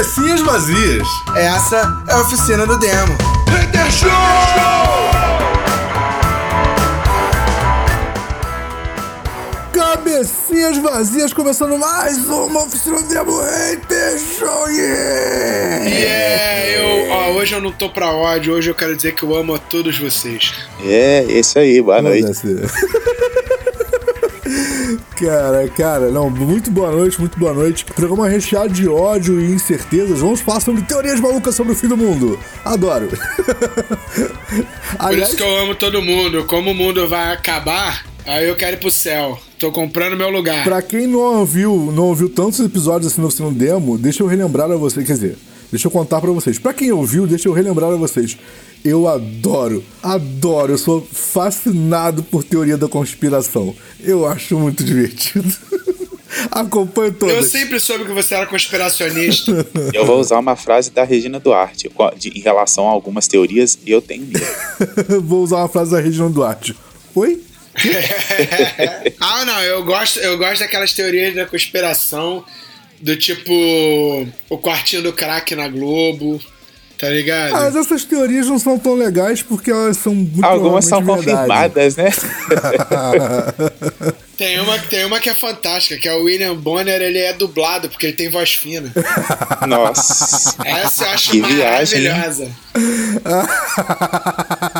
Cabecinhas vazias. Essa é a oficina do demo. Hater Show! Cabecinhas vazias, começando mais uma oficina do demo Hater Show! Yeah! Yeah, eu, ó, hoje eu não tô pra ódio, hoje eu quero dizer que eu amo a todos vocês. É, isso aí, boa noite. Cara, cara, não, muito boa noite, muito boa noite. Programa recheado de ódio e incertezas. Vamos falar sobre teorias malucas sobre o fim do mundo. Adoro. Por isso que eu amo todo mundo. Como o mundo vai acabar, aí eu quero ir pro céu. Tô comprando meu lugar. Pra quem não ouviu, não ouviu tantos episódios assim no Oficina Demo, deixa eu relembrar a você, quer dizer, deixa eu contar pra vocês. Pra quem ouviu, deixa eu relembrar a vocês. Eu adoro, adoro, eu sou fascinado por teoria da conspiração. Eu acho muito divertido. Acompanho todas. Eu sempre soube que você era conspiracionista. Eu vou usar uma frase da Regina Duarte de, em relação a algumas teorias e eu tenho medo. vou usar uma frase da Regina Duarte. Oi? ah, não, eu gosto, eu gosto daquelas teorias da conspiração do tipo o quartinho do crack na Globo. Tá ligado? Ah, mas essas teorias não são tão legais porque elas são muito Algumas são verdade. confirmadas, né? tem, uma, tem uma que é fantástica, que é o William Bonner, ele é dublado porque ele tem voz fina. Nossa. Essa eu acho que maravilhosa.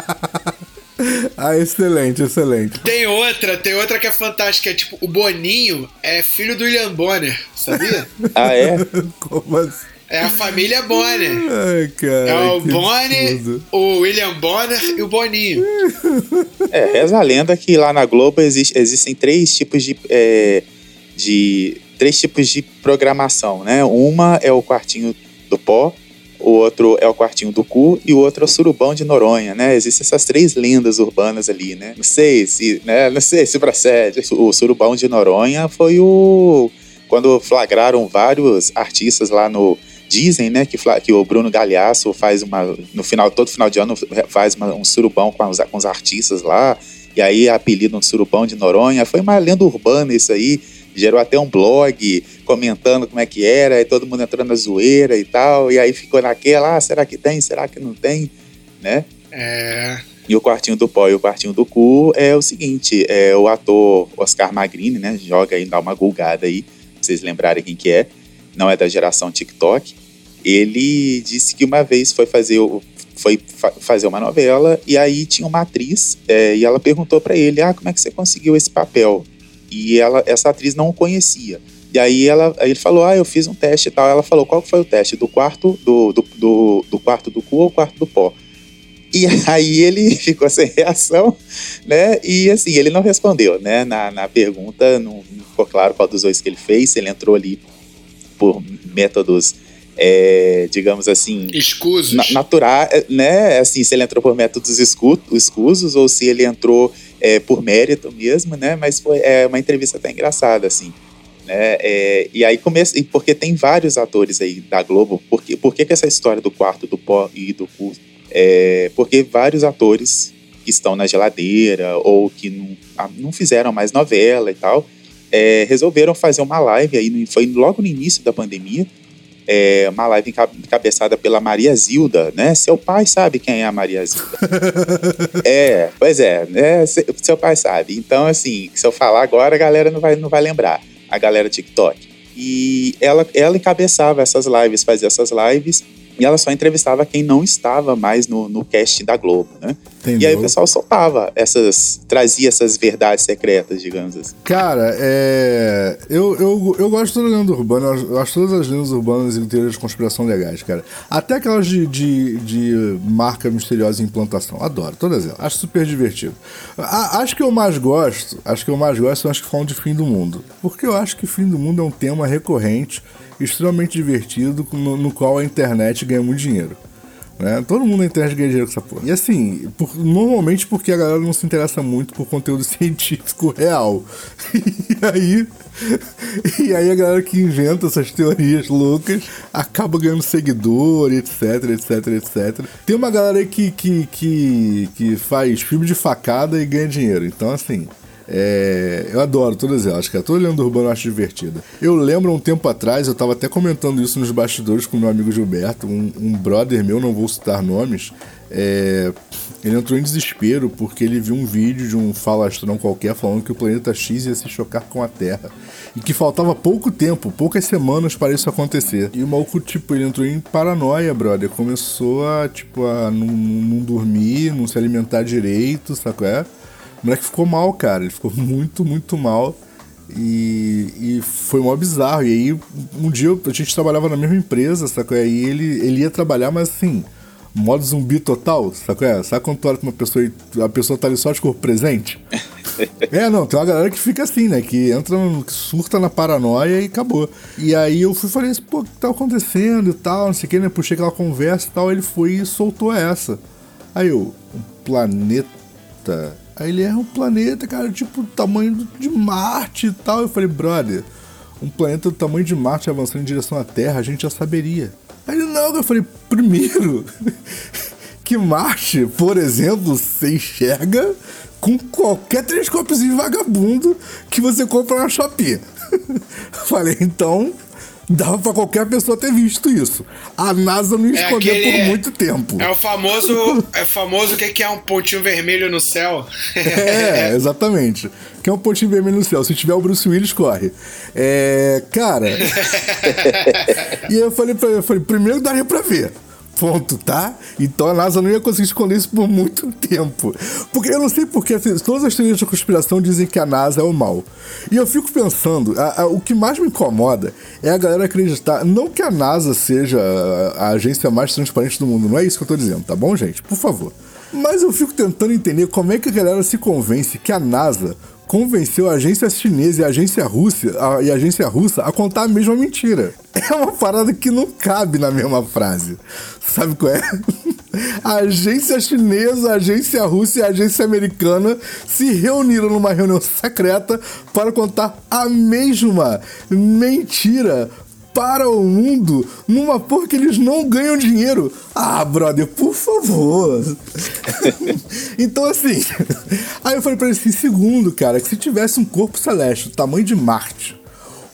Ah, excelente, excelente. Tem outra, tem outra que é fantástica, é tipo, o Boninho é filho do William Bonner, sabia? ah, é? Como assim? É a família Bonner. Ai, cara. É o Bonner, absurdo. o William Bonner e o Boninho. É, reza a lenda que lá na Globo existe, existem três tipos de, é, de. três tipos de programação, né? Uma é o quartinho do pó, o outro é o quartinho do cu e o outro é o surubão de Noronha, né? Existem essas três lendas urbanas ali, né? Não sei se, né? Não sei se procede. O surubão de Noronha foi o quando flagraram vários artistas lá no Dizem, né, que, que o Bruno Galhaço faz uma. No final, todo final de ano, faz uma, um surubão com os, com os artistas lá. E aí apelido um surubão de Noronha. Foi uma lenda urbana isso aí. Gerou até um blog comentando como é que era, e todo mundo entrando na zoeira e tal. E aí ficou naquela, ah, será que tem? Será que não tem? Né? É. E o quartinho do pó e o quartinho do cu é o seguinte: é o ator Oscar Magrini, né? Joga aí, dá uma gulgada aí, pra vocês lembrarem quem que é. Não é da geração TikTok ele disse que uma vez foi fazer foi fa fazer uma novela e aí tinha uma atriz é, e ela perguntou para ele ah como é que você conseguiu esse papel e ela essa atriz não o conhecia e aí ela aí ele falou ah eu fiz um teste e tal ela falou qual foi o teste do quarto do, do, do, do quarto do cu ou quarto do pó e aí ele ficou sem reação, né? E assim, ele não respondeu, né? Na, na pergunta, não, não ficou claro qual dos dois que ele fez, ele entrou ali por métodos é, digamos assim. Escusos. Na, natural, né? Assim, se ele entrou por métodos escusos ou se ele entrou é, por mérito mesmo, né? Mas foi é, uma entrevista até engraçada, assim. Né? É, e aí começa. Porque tem vários atores aí da Globo. Por que, por que, que essa história do quarto do pó e do cu? É, porque vários atores que estão na geladeira ou que não, ah, não fizeram mais novela e tal. É, resolveram fazer uma live aí, foi logo no início da pandemia, é, uma live encabeçada pela Maria Zilda, né? Seu pai sabe quem é a Maria Zilda. é, pois é, né? Seu pai sabe. Então, assim, se eu falar agora, a galera não vai, não vai lembrar. A galera TikTok. E ela, ela encabeçava essas lives, fazia essas lives e ela só entrevistava quem não estava mais no, no cast da Globo, né? Entendeu? E aí o pessoal soltava essas, trazia essas verdades secretas, digamos assim. Cara, é. Eu, eu, eu gosto da lenda urbana, eu acho todas as lendas urbanas e teorias de conspiração legais, cara. Até aquelas de, de, de marca misteriosa e implantação. Adoro, todas elas. Acho super divertido. A, acho que eu mais gosto, acho que eu mais gosto são as que falam de fim do mundo. Porque eu acho que fim do mundo é um tema recorrente extremamente divertido, no, no qual a internet ganha muito dinheiro. Né? Todo mundo na internet ganha dinheiro com essa porra. E assim, por, normalmente porque a galera não se interessa muito por conteúdo científico real. E aí. E aí a galera que inventa essas teorias loucas acaba ganhando seguidor, etc, etc, etc. Tem uma galera que, que, que, que faz filme de facada e ganha dinheiro. Então, assim, É, eu adoro todas elas, cara. Toda lenda urbana eu acho divertida. Eu lembro um tempo atrás, eu tava até comentando isso nos bastidores com meu amigo Gilberto, um, um brother meu, não vou citar nomes, é, ele entrou em desespero porque ele viu um vídeo de um falastrão qualquer falando que o planeta X ia se chocar com a Terra. E que faltava pouco tempo, poucas semanas para isso acontecer. E o maluco, tipo, ele entrou em paranoia, brother. Começou a, tipo, a não, não dormir, não se alimentar direito, sacou? É? O moleque ficou mal, cara. Ele ficou muito, muito mal. E, e foi mó bizarro. E aí, um dia a gente trabalhava na mesma empresa, sacou? E aí ele, ele ia trabalhar, mas assim, modo zumbi total, sacou? É? Sabe quando tu olha pra uma pessoa e a pessoa tá ali só de corpo presente? é, não, tem uma galera que fica assim, né? Que entra, que surta na paranoia e acabou. E aí eu fui falei assim, pô, o que tá acontecendo e tal, não sei o que, né? Puxei aquela conversa e tal, ele foi e soltou essa. Aí eu, um planeta. Aí ele é um planeta, cara, tipo, tamanho de Marte e tal. Eu falei, brother, um planeta do tamanho de Marte avançando em direção à Terra, a gente já saberia. Aí ele, não, eu falei, primeiro, que Marte, por exemplo, você enxerga com qualquer telescópiozinho vagabundo que você compra na Shopee. falei, então, dava pra qualquer pessoa ter visto isso. A NASA não É escondeu aquele- por muito tempo. É o famoso. É o famoso o que que é um pontinho vermelho no céu. É, exatamente. Que é um pontinho vermelho no céu. Se tiver o Bruce Willis, corre. É. Cara. e eu falei pra ele, eu falei, primeiro daria pra ver. Ponto, tá? Então a NASA não ia conseguir esconder isso por muito tempo. Porque eu não sei porque assim, todas as teorias de conspiração dizem que a NASA é o mal. E eu fico pensando, a- a- o que mais me incomoda é a galera acreditar, não que a NASA seja a, a agência mais transparente do mundo, não é isso que eu tô dizendo, tá bom, gente? Por favor. Mas eu fico tentando entender como é que a galera se convence que a NASA convenceu a agência chinesa e a agência russa, a, e agência russa a contar a mesma mentira. É uma parada que não cabe na mesma frase. Sabe qual é? A agência chinesa, a agência russa e a agência americana se reuniram numa reunião secreta para contar a mesma mentira para o mundo numa porra que eles não ganham dinheiro. Ah, brother, por favor. então, assim. Aí eu falei pra ele assim: segundo, cara, que se tivesse um corpo celeste do tamanho de Marte,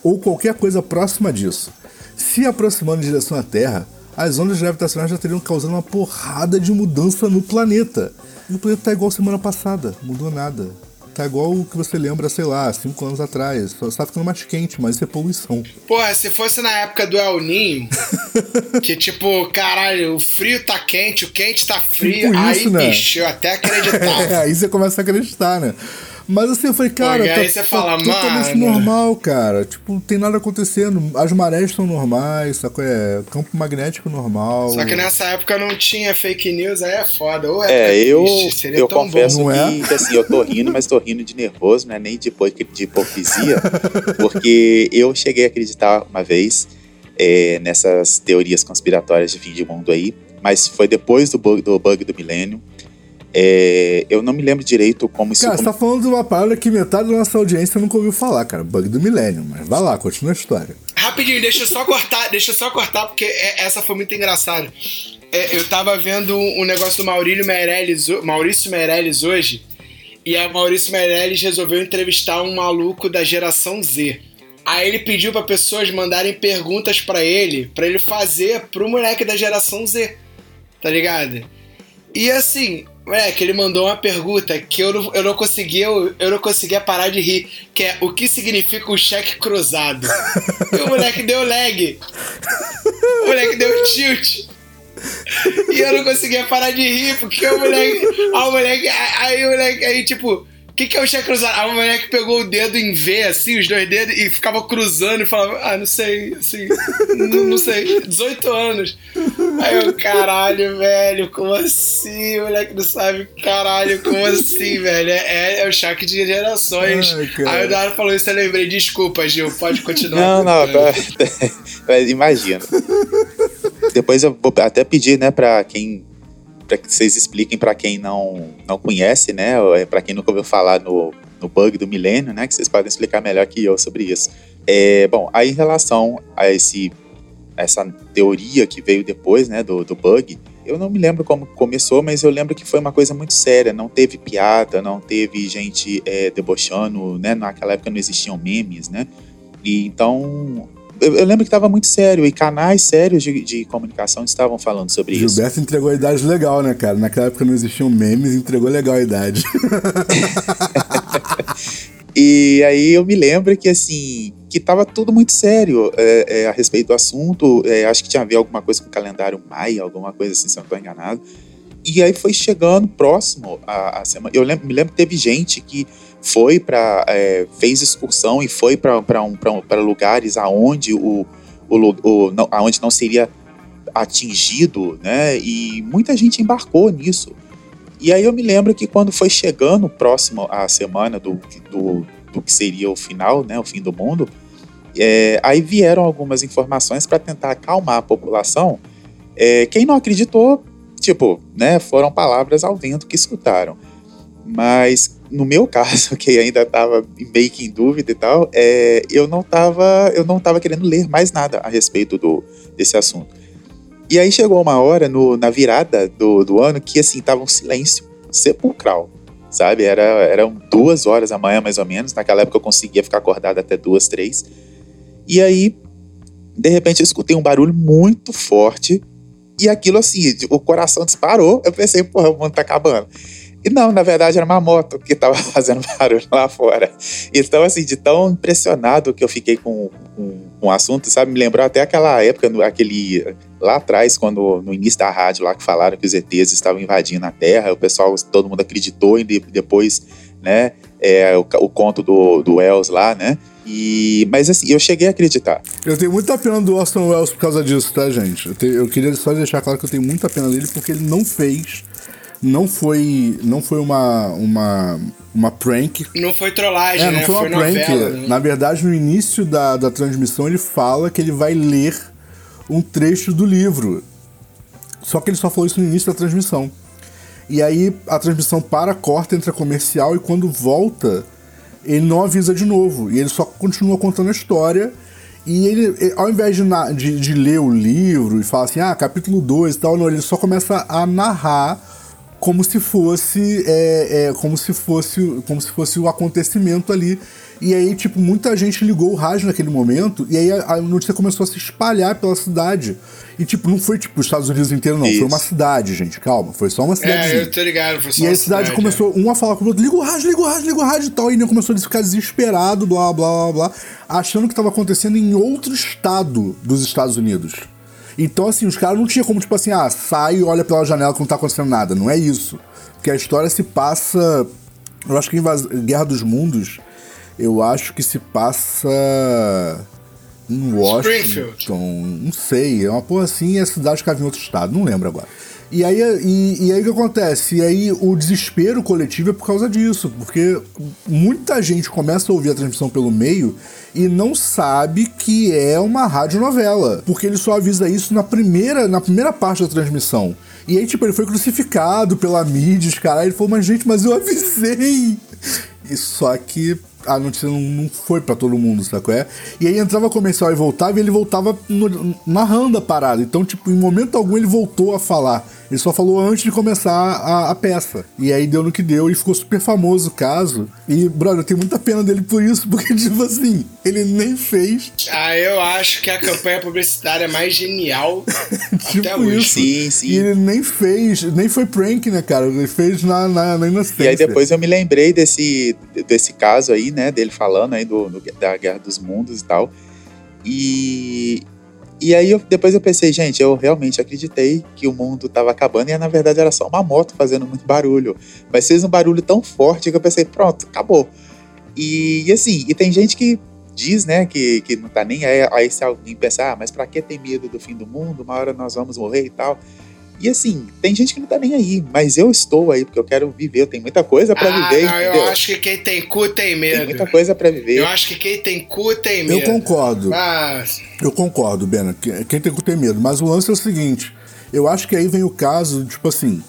ou qualquer coisa próxima disso, se aproximando em direção à Terra, as ondas gravitacionais já teriam causado uma porrada de mudança no planeta. E o planeta tá igual semana passada, mudou nada. Tá igual o que você lembra, sei lá, cinco anos atrás. Só tá ficando mais quente, mas isso é poluição. Porra, se fosse na época do El Ninho, que tipo, caralho, o frio tá quente, o quente tá frio, Tipo aí, isso, né? bicho, eu até acreditava. É, aí você começa a acreditar, né? Mas assim, eu falei, cara, e tá, aí você tá fala, totalmente mano. normal, cara. Tipo, não tem nada acontecendo. As marés estão normais, sacou? É campo magnético normal. Só que nessa época não tinha fake news, aí é foda. Ou É, época eu, triste, seria eu tão confesso bom. é? que, que, assim, eu tô rindo, mas tô rindo de nervoso, não é nem de, de hipocrisia, porque eu cheguei a acreditar uma vez é, nessas teorias conspiratórias de fim de mundo aí, mas foi depois do bug do, bug do milênio. É, eu não me lembro direito como isso. Cara, você tá falando de uma parada que metade da nossa audiência nunca ouviu falar, cara. Bug do milênio. Mas vai lá, continua a história. Rapidinho, deixa eu só cortar, deixa eu só cortar, porque é- essa foi muito engraçada. É, eu tava vendo um negócio do Maurício Meirelles, Maurício Meirelles hoje, e a Maurício Meirelles resolveu entrevistar um maluco da geração Z. Aí ele pediu pra pessoas mandarem perguntas pra ele, pra ele fazer pro moleque da geração Z. Tá ligado? E assim, moleque, ele mandou uma pergunta que eu não, eu não conseguia, eu, eu não conseguia parar de rir, que é o que significa um cheque cruzado? e o moleque deu lag. O moleque deu tilt. E eu não conseguia parar de rir, porque o moleque. Aí o moleque. Aí o moleque. Aí, tipo. O que, que é o cheque cruzado? Aí o moleque pegou o dedo em V, assim, os dois dedos, e ficava cruzando e falava, ah, não sei, assim, não, não sei, 18 anos. Aí eu, caralho, velho, como assim? O moleque não sabe, caralho, como assim, velho? É, é, é o choque de gerações. Ai. Aí o Dara falou isso, eu lembrei, desculpa, Gil, pode continuar. Não, não, contando. mas imagina. Depois eu vou até pedir, né, pra quem. Pra que vocês expliquem pra quem não, não conhece, né? é Pra quem nunca ouviu falar no, no bug do milênio, né? Que vocês podem explicar melhor que eu sobre isso. É, bom, aí em relação a esse, essa teoria que veio depois, né, do, do bug, eu não me lembro como começou, mas eu lembro que foi uma coisa muito séria. Não teve piada, não teve gente é, debochando, né? Naquela época não existiam memes, né? E então eu, eu, lembro que estava muito sério e canais sérios de, de comunicação estavam falando sobre Gilberto isso. Gilberto entregou a idade legal, né, cara? Naquela época não existiam memes, entregou legal a idade. e aí eu me lembro que assim que estava tudo muito sério é, é, a respeito do assunto. É, acho que tinha a ver alguma coisa com o calendário Maia, alguma coisa assim, se eu não estou enganado. E aí foi chegando próximo a, semana. Eu lembro, me lembro que teve gente que foi para é, fez excursão e foi para um, um, lugares aonde o, o, o não, aonde não seria atingido, né? E muita gente embarcou nisso. E aí eu me lembro que quando foi chegando próximo à semana do, do, do que seria o final, né, o fim do mundo, é, aí vieram algumas informações para tentar acalmar a população. É, quem não acreditou, tipo, né, foram palavras ao vento que escutaram. Mas no meu caso, que ainda estava meio que em dúvida e tal, é, eu não estava eu não tava querendo ler mais nada a respeito do, desse assunto. E aí chegou uma hora no, na virada do, do ano que assim tava um silêncio sepulcral, sabe? Era, eram duas horas da manhã mais ou menos. Naquela época eu conseguia ficar acordado até duas, três. E aí, de repente, eu escutei um barulho muito forte e aquilo assim, o coração disparou. Eu pensei, porra, o mundo tá acabando. E não, na verdade era uma moto que estava fazendo barulho lá fora. Então, assim, de tão impressionado que eu fiquei com, com, com o assunto, sabe? Me lembrou até aquela época, aquele lá atrás, quando no início da rádio lá que falaram que os ETs estavam invadindo a Terra, o pessoal, todo mundo acreditou e depois, né, é, o, o conto do, do Wells lá, né? E, mas assim, eu cheguei a acreditar. Eu tenho muita pena do Orson Welles por causa disso, tá, gente? Eu, te, eu queria só deixar claro que eu tenho muita pena dele porque ele não fez não foi não foi uma uma uma prank. Não foi trollagem, é, não né? foi uma foi prank. Novela, né? Na verdade, no início da, da transmissão ele fala que ele vai ler um trecho do livro. Só que ele só falou isso no início da transmissão. E aí a transmissão para, corta, entra comercial e quando volta, ele não avisa de novo. E ele só continua contando a história. E ele, ao invés de, de, de ler o livro e falar assim, ah, capítulo 2 e tal, não, ele só começa a narrar como se fosse é, é, como se fosse como se fosse o acontecimento ali. E aí tipo muita gente ligou o rádio naquele momento e aí a, a notícia começou a se espalhar pela cidade. E tipo não foi tipo os Estados Unidos inteiro não. Isso. foi uma cidade gente calma. Foi só uma cidade é eu tô ligado foi só e a cidade, cidade começou é. um a falar com o outro liga o rádio liga o rádio liga o rádio e tal. E ele começou a ficar desesperado blá blá blá blá achando que estava acontecendo em outro estado dos Estados Unidos então, assim, os caras não tinham como, tipo assim, ah, sai e olha pela janela que não tá acontecendo nada. Não é isso. Porque a história se passa. Eu acho que em Guerra dos Mundos, eu acho que se passa. Em Washington. Não sei. É uma porra assim e a cidade ficava em outro estado. Não lembro agora. E aí, e, e, aí o que acontece? E aí o desespero coletivo é por causa disso, porque muita gente começa a ouvir a transmissão pelo meio e não sabe que é uma radionovela, porque ele só avisa isso na primeira, na primeira parte da transmissão. E aí, tipo, ele foi crucificado pela mídia, os caras, ele falou, mas gente, mas eu avisei! E só que a notícia não, não foi para todo mundo, sabe é? E aí entrava comercial e voltava, e ele voltava no, narrando a parada. Então, tipo, em momento algum ele voltou a falar. Ele só falou antes de começar a, a, peça. E aí deu no que deu e ficou super famoso o caso. E, brother, eu tenho muita pena dele por isso, porque, tipo assim, ele nem fez. Ah, eu acho que a campanha publicitária mais genial tipo até hoje. Isso. Sim, sim. E ele nem fez, nem foi prank, né, cara? Ele fez na, na, na inocência. E aí depois eu me lembrei desse, desse caso aí, né, dele falando aí do, do da Guerra dos Mundos e tal. E, e aí eu, depois eu pensei, gente, eu realmente acreditei que o mundo estava acabando e na verdade era só uma moto fazendo muito barulho. Mas fez um barulho tão forte que eu pensei, pronto, acabou. E, e assim, e tem gente que diz, né, que, que não tá nem aí, aí se alguém pensar, ah, mas para que ter medo do fim do mundo? Uma hora nós vamos morrer e tal. E assim, tem gente que não tá nem aí, mas eu estou aí porque eu quero viver, eu tenho muita coisa para ah, viver. Não, eu acho que quem tem cu tem medo. Tem muita coisa para viver. Eu acho que quem tem cu tem medo. Eu concordo. Mas... Eu concordo, Bena. Quem tem cu tem medo. Mas o lance é o seguinte: eu acho que aí vem o caso, tipo assim.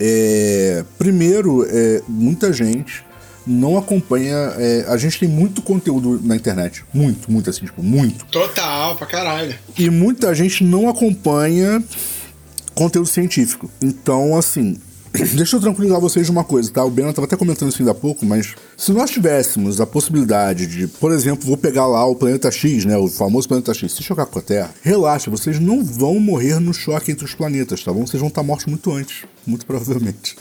É, primeiro, é, muita gente não acompanha. É, a gente tem muito conteúdo na internet. Muito, muito assim, tipo, muito. Total, pra caralho. E muita gente não acompanha conteúdo científico. Então, assim, deixa eu tranquilizar vocês de uma coisa, tá? O Bena estava até comentando isso ainda há pouco, mas se nós tivéssemos a possibilidade de, por exemplo, vou pegar lá o planeta X, né? O famoso planeta X, se chocar com a Terra, relaxa, vocês não vão morrer no choque entre os planetas, tá bom? Vocês vão estar mortos muito antes, muito provavelmente.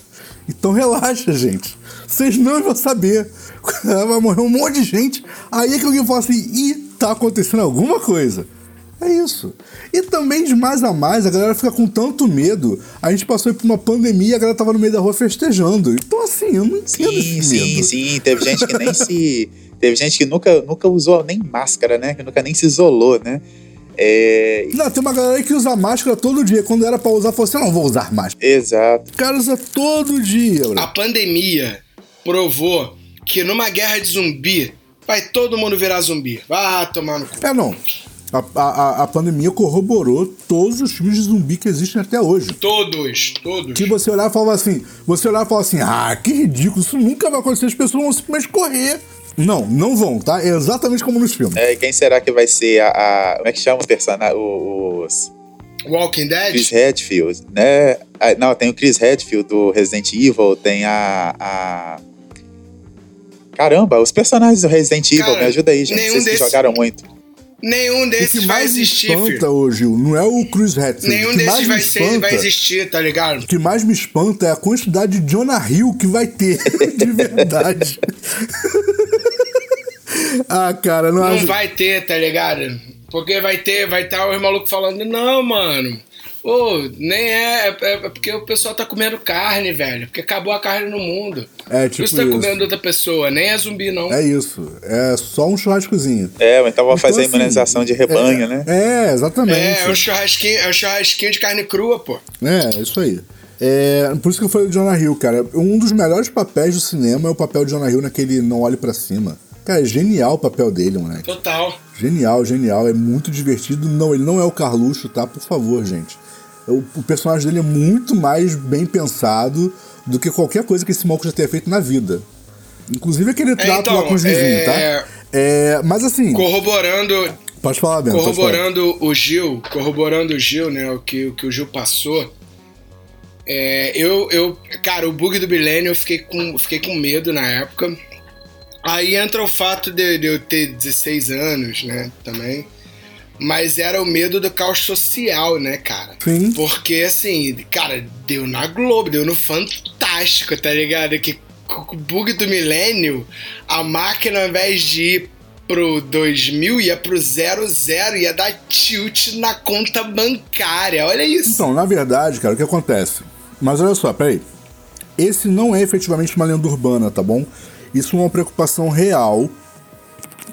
Então relaxa, gente. Vocês não vão saber. Vai morrer um monte de gente. Aí é que alguém fala assim, ih, tá acontecendo alguma coisa. É isso. E também de mais a mais, a galera fica com tanto medo. A gente passou por uma pandemia e a galera tava no meio da rua festejando. Então, assim, eu não entendo Sim, esse sim, medo. sim. Teve gente que nem se. Teve gente que nunca, nunca usou nem máscara, né? Que nunca nem se isolou, né? É. Não, tem uma galera aí que usa máscara todo dia. Quando era pra usar, falou assim: eu não vou usar máscara. Exato. O cara usa todo dia, bro. A pandemia provou que numa guerra de zumbi vai todo mundo virar zumbi. Vai tomar no cu. É, não. A, a, a pandemia corroborou todos os filmes de zumbi que existem até hoje. Todos, todos. Que você olhar e falava assim, você olhar e falava assim, ah, que ridículo, isso nunca vai acontecer, as pessoas vão simplesmente correr. Não, não vão, tá? É exatamente como nos filmes. É, e quem será que vai ser a. a- como é que chama os personagens? Os. Walking Chris Dead? Redfield, né? Ah, não, tem o Chris Redfield do Resident Evil, tem a. a... Caramba, os personagens do Resident Evil, Cara, me ajuda aí, gente. Vocês que jogaram muito. Nenhum O desses que vai mais me existir, espanta, filho. Gil, não é o Chris Redfield. Nenhum o que desses vai, me ser, espanta, vai existir, tá ligado? O que mais me espanta é a quantidade de Jonah Hill que vai ter, de verdade. ah, cara, não, Não acho... vai ter, tá ligado? Porque vai ter, vai estar os malucos falando, não, mano. Ô, nem é, é, é porque o pessoal tá comendo carne, velho. Porque acabou a carne no mundo. É, Por tipo isso tá isso. comendo outra pessoa, nem é zumbi, não. É isso, é só um churrascozinho. É, ou então vão fazer assim, imunização de rebanho, é, né? É, exatamente. É, é um churrasquinho, é um churrasquinho de carne crua, pô. É, isso aí. É, por isso que eu falei do Jonah Hill, cara. Um dos melhores papéis do cinema é o papel de Jonah Hill naquele Não Olhe Pra Cima. Cara, é genial o papel dele, moleque. Total. Genial, genial. É muito divertido. Não, ele não é o Carluxo, tá? Por favor, gente. O, o personagem dele é muito mais bem pensado do que qualquer coisa que esse maluco já tenha feito na vida. Inclusive aquele trato então, lá com os vizinhos, é- tá? É, mas assim, Corroborando, pode falar, Bento. pode falar. corroborando o Gil, corroborando o Gil, né? O que, o que o Gil passou. É, eu, eu, cara, o bug do milênio eu fiquei com, fiquei com medo na época. Aí entra o fato de, de eu ter 16 anos, né? Também. Mas era o medo do caos social, né, cara? Sim. Porque, assim, cara, deu na Globo, deu no Fantástico, tá ligado? Que o bug do milênio, a máquina, ao invés de ir pro 2000, ia pro 00, ia dar tilt na conta bancária. Olha isso. Então, na verdade, cara, o que acontece? Mas olha só, peraí. Esse não é efetivamente uma lenda urbana, tá bom? Isso é uma preocupação real.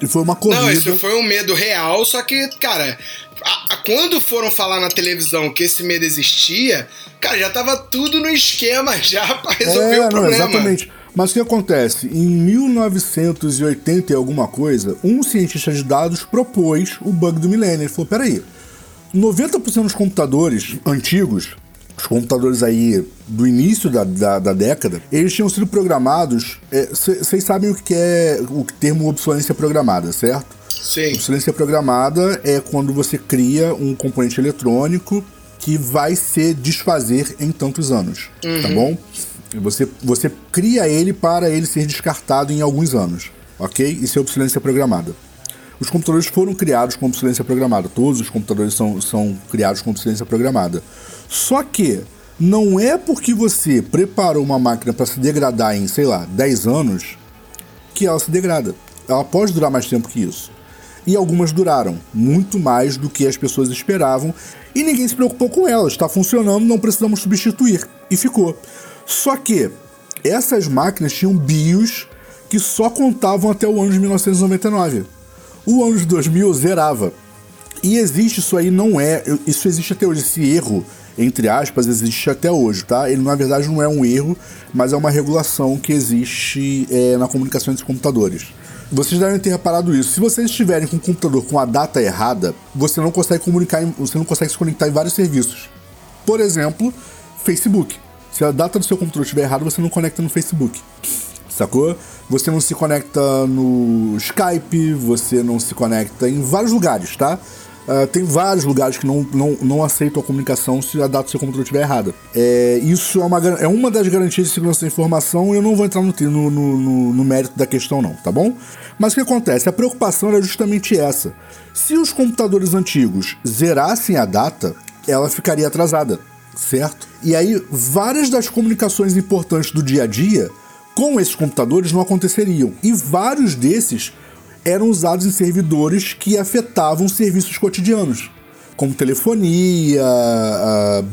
E foi uma corrida. Não, isso foi um medo real, só que, cara, a- a- quando foram falar na televisão que esse medo existia, cara, já tava tudo no esquema já pra resolver é, o não, problema. exatamente. Mas o que acontece? Em 1980 e alguma coisa, um cientista de dados propôs o bug do milênio. Ele falou: peraí, 90% dos computadores antigos, os computadores aí do início da, da, da década, eles tinham sido programados. Vocês sabem o que é o termo obsolência programada, certo? Sim. Obsolência programada é quando você cria um componente eletrônico que vai se desfazer em tantos anos, tá bom? E Você, você cria ele para ele ser descartado em alguns anos, ok? Isso é obsolência programada. Os computadores foram criados com obsolência programada. Todos os computadores são, são criados com obsolência programada. Só que não é porque você preparou uma máquina para se degradar em, sei lá, 10 anos que ela se degrada. Ela pode durar mais tempo que isso. E algumas duraram muito mais do que as pessoas esperavam e ninguém se preocupou com elas. Está funcionando, não precisamos substituir. E ficou. Só que essas máquinas tinham BIOS que só contavam até o ano de 1999. O ano de 2000 zerava. E existe isso aí, não é. Isso existe até hoje. Esse erro, entre aspas, existe até hoje, tá? Ele na verdade não é um erro, mas é uma regulação que existe é, na comunicação entre computadores. Vocês devem ter reparado isso. Se vocês estiverem com um computador com a data errada, você não consegue comunicar, você não consegue se conectar em vários serviços. Por exemplo, Facebook. Se a data do seu computador estiver errada, você não conecta no Facebook. Sacou? Você não se conecta no Skype, você não se conecta em vários lugares, tá? Uh, tem vários lugares que não, não, não aceitam a comunicação se a data do seu computador estiver errada. É, isso é uma, é uma das garantias de segurança da informação e eu não vou entrar no, no, no, no mérito da questão, não, tá bom? Mas o que acontece? A preocupação era justamente essa. Se os computadores antigos zerassem a data, ela ficaria atrasada, certo? E aí, várias das comunicações importantes do dia a dia com esses computadores não aconteceriam. E vários desses eram usados em servidores que afetavam serviços cotidianos, como telefonia,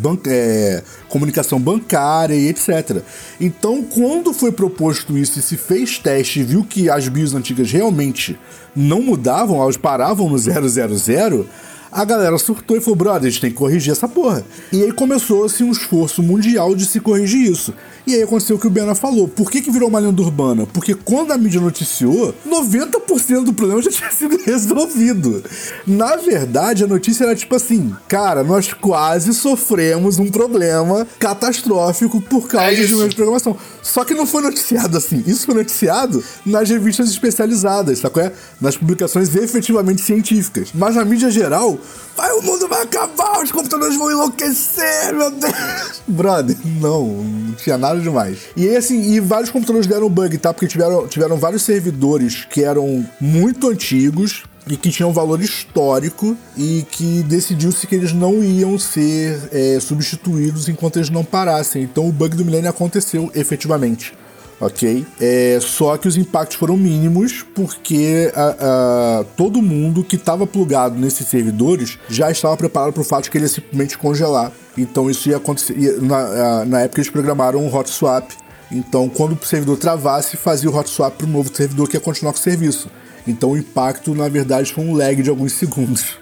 ban é, comunicação bancária e etc. Então, quando foi proposto isso e se fez teste e viu que as BIOS antigas realmente não mudavam, elas paravam no 000, a galera surtou e falou: brother, a gente tem que corrigir essa porra. E aí começou-se um esforço mundial de se corrigir isso. E aí aconteceu o que o Bena falou. Por que, que virou uma lenda urbana? Porque quando a mídia noticiou, 90% do problema já tinha sido resolvido. Na verdade, a notícia era tipo assim: cara, nós quase sofremos um problema catastrófico por causa é de uma programação. Só que não foi noticiado assim. Isso foi noticiado nas revistas especializadas, sacou? É? Nas publicações efetivamente científicas. Mas na mídia geral, vai, o mundo vai acabar, os computadores vão enlouquecer, meu Deus. Brother, não, não tinha nada demais. E assim, e vários computadores deram bug, tá? Porque tiveram, tiveram vários servidores que eram muito antigos, e que tinham valor histórico e que decidiu-se que eles não iam ser é, substituídos enquanto eles não parassem. Então o bug do milênio aconteceu efetivamente ok? É, só que os impactos foram mínimos porque a, a, todo mundo que estava plugado nesses servidores já estava preparado para o fato de que ele ia simplesmente congelar. Então isso ia acontecer. Ia, na, na época eles programaram um hot swap. Então quando o servidor travasse, fazia o hot swap para o novo servidor que ia continuar com o serviço. Então o impacto, na verdade, foi um lag de alguns segundos.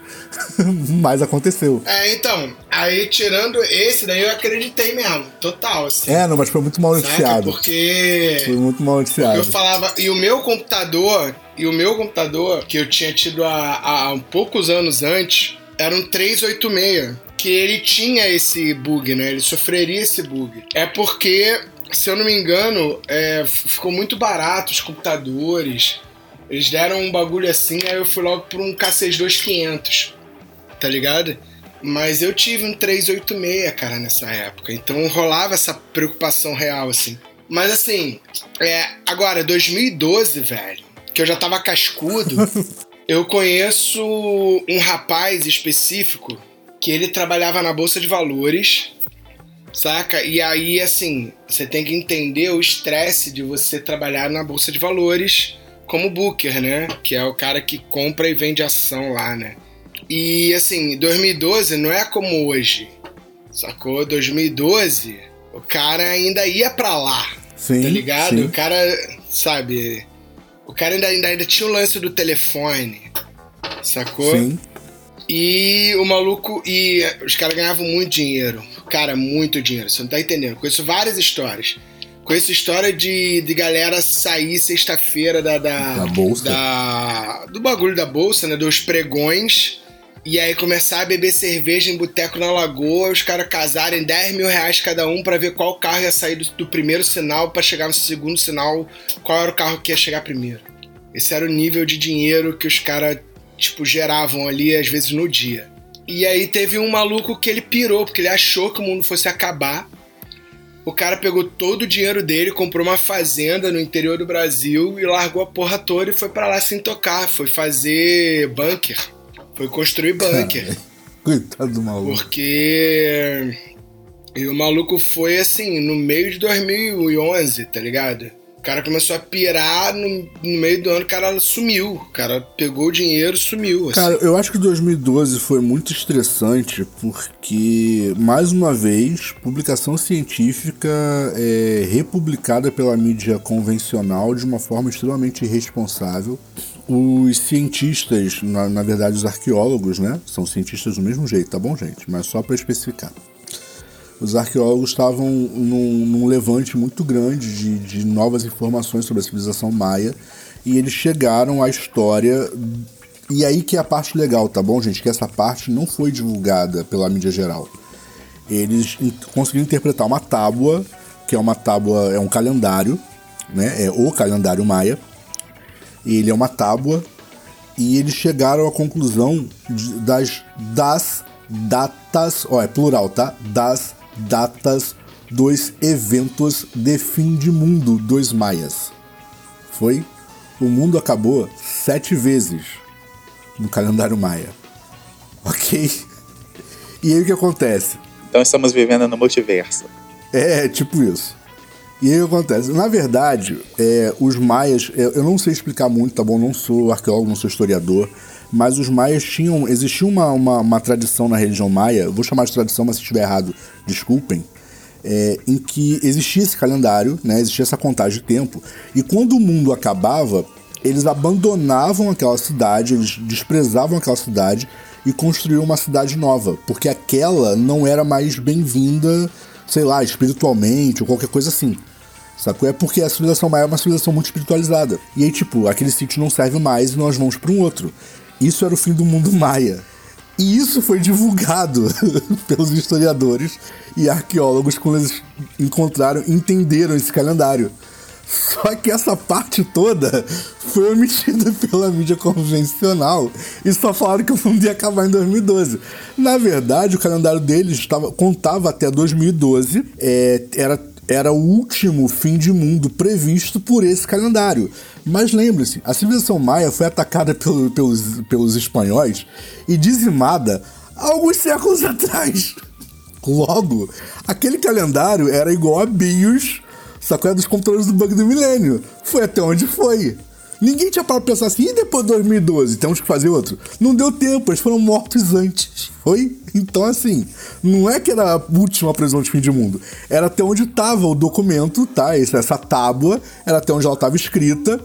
Mas aconteceu. É, então, aí tirando esse, daí eu acreditei mesmo, total, assim. É, não, mas foi muito mal noticiado. Porque. Foi muito mal noticiado. Eu falava, e o meu computador, e o meu computador, que eu tinha tido há, há poucos anos antes, era um 386. Que ele tinha esse bug, né? Ele sofreria esse bug. É porque se eu não me engano, é, ficou muito barato os computadores. Eles deram um bagulho assim, aí eu fui logo por um K62500, tá ligado? Mas eu tive um 386, cara, nessa época. Então rolava essa preocupação real, assim. Mas assim, é, agora, 2012, velho, que eu já tava cascudo, eu conheço um rapaz específico que ele trabalhava na Bolsa de Valores, saca? E aí, assim, você tem que entender o estresse de você trabalhar na Bolsa de Valores como Booker, né? Que é o cara que compra e vende ação lá, né? E assim, 2012 não é como hoje. Sacou? 2012, o cara ainda ia pra lá. Sim, tá ligado? sim. O cara, sabe? O cara ainda, ainda, ainda tinha o lance do telefone. Sacou? Sim. E o maluco. E os caras ganhavam muito dinheiro. Cara, muito dinheiro. Você não tá entendendo. Conheço várias histórias com essa história de, de galera sair sexta-feira da, da, Da bolsa. da- do bagulho da bolsa, né? Dos pregões. E aí começar a beber cerveja em boteco na lagoa, os caras casarem 10 mil reais cada um pra ver qual carro ia sair do, do primeiro sinal pra chegar no segundo sinal, qual era o carro que ia chegar primeiro. Esse era o nível de dinheiro que os caras, tipo, geravam ali, às vezes, no dia. E aí teve um maluco que ele pirou, porque ele achou que o mundo fosse acabar. O cara pegou todo o dinheiro dele, comprou uma fazenda no interior do Brasil e largou a porra toda e foi pra lá sem tocar. Foi fazer bunker. Foi construir bunker. Coitado do maluco. Porque. E o maluco foi assim, no meio de 2011, tá ligado? O cara começou a pirar no, no meio do ano, o cara sumiu. O cara pegou o dinheiro sumiu. Assim. Cara, eu acho que 2012 foi muito estressante porque, mais uma vez, publicação científica é republicada pela mídia convencional de uma forma extremamente irresponsável. Os cientistas, na, na verdade os arqueólogos, né? São cientistas do mesmo jeito, tá bom, gente? Mas só para especificar. Os arqueólogos estavam num, num levante muito grande de, de novas informações sobre a civilização maia e eles chegaram à história. E aí que é a parte legal, tá bom, gente? Que essa parte não foi divulgada pela mídia geral. Eles conseguiram interpretar uma tábua, que é uma tábua, é um calendário, né? É o calendário maia. Ele é uma tábua e eles chegaram à conclusão de, das, das datas, ó, é plural, tá? Das datas dos eventos de fim de mundo dos maias. Foi o mundo acabou sete vezes no calendário maia. Ok? E aí o que acontece? Então estamos vivendo no multiverso. É, tipo isso. E aí o que acontece? Na verdade, é, os maias, eu não sei explicar muito, tá bom? Não sou arqueólogo, não sou historiador, mas os maias tinham. Existia uma, uma, uma tradição na religião maia, vou chamar de tradição, mas se estiver errado, desculpem. É, em que existia esse calendário, né, existia essa contagem de tempo, e quando o mundo acabava, eles abandonavam aquela cidade, eles desprezavam aquela cidade e construíram uma cidade nova, porque aquela não era mais bem-vinda, sei lá, espiritualmente ou qualquer coisa assim. Sacou? É porque a civilização maia é uma civilização muito espiritualizada. E aí, tipo, aquele sítio não serve mais e nós vamos para um outro. Isso era o fim do mundo maia. E isso foi divulgado pelos historiadores e arqueólogos quando eles encontraram, entenderam esse calendário. Só que essa parte toda foi omitida pela mídia convencional e só falaram que o mundo ia acabar em 2012. Na verdade, o calendário deles estava, contava até 2012, é, era, era o último fim de mundo previsto por esse calendário. Mas lembre-se, a civilização maia foi atacada pelo, pelos, pelos espanhóis e dizimada alguns séculos atrás. Logo, aquele calendário era igual a BIOS Sacou? É dos computadores do bug do milênio. Foi até onde foi. Ninguém tinha para pensar assim, e depois de 2012, temos que fazer outro? Não deu tempo, eles foram mortos antes. Foi? Então, assim, não é que era a última previsão de fim de mundo. Era até onde estava o documento, tá? Essa tábua, era até onde ela estava escrita.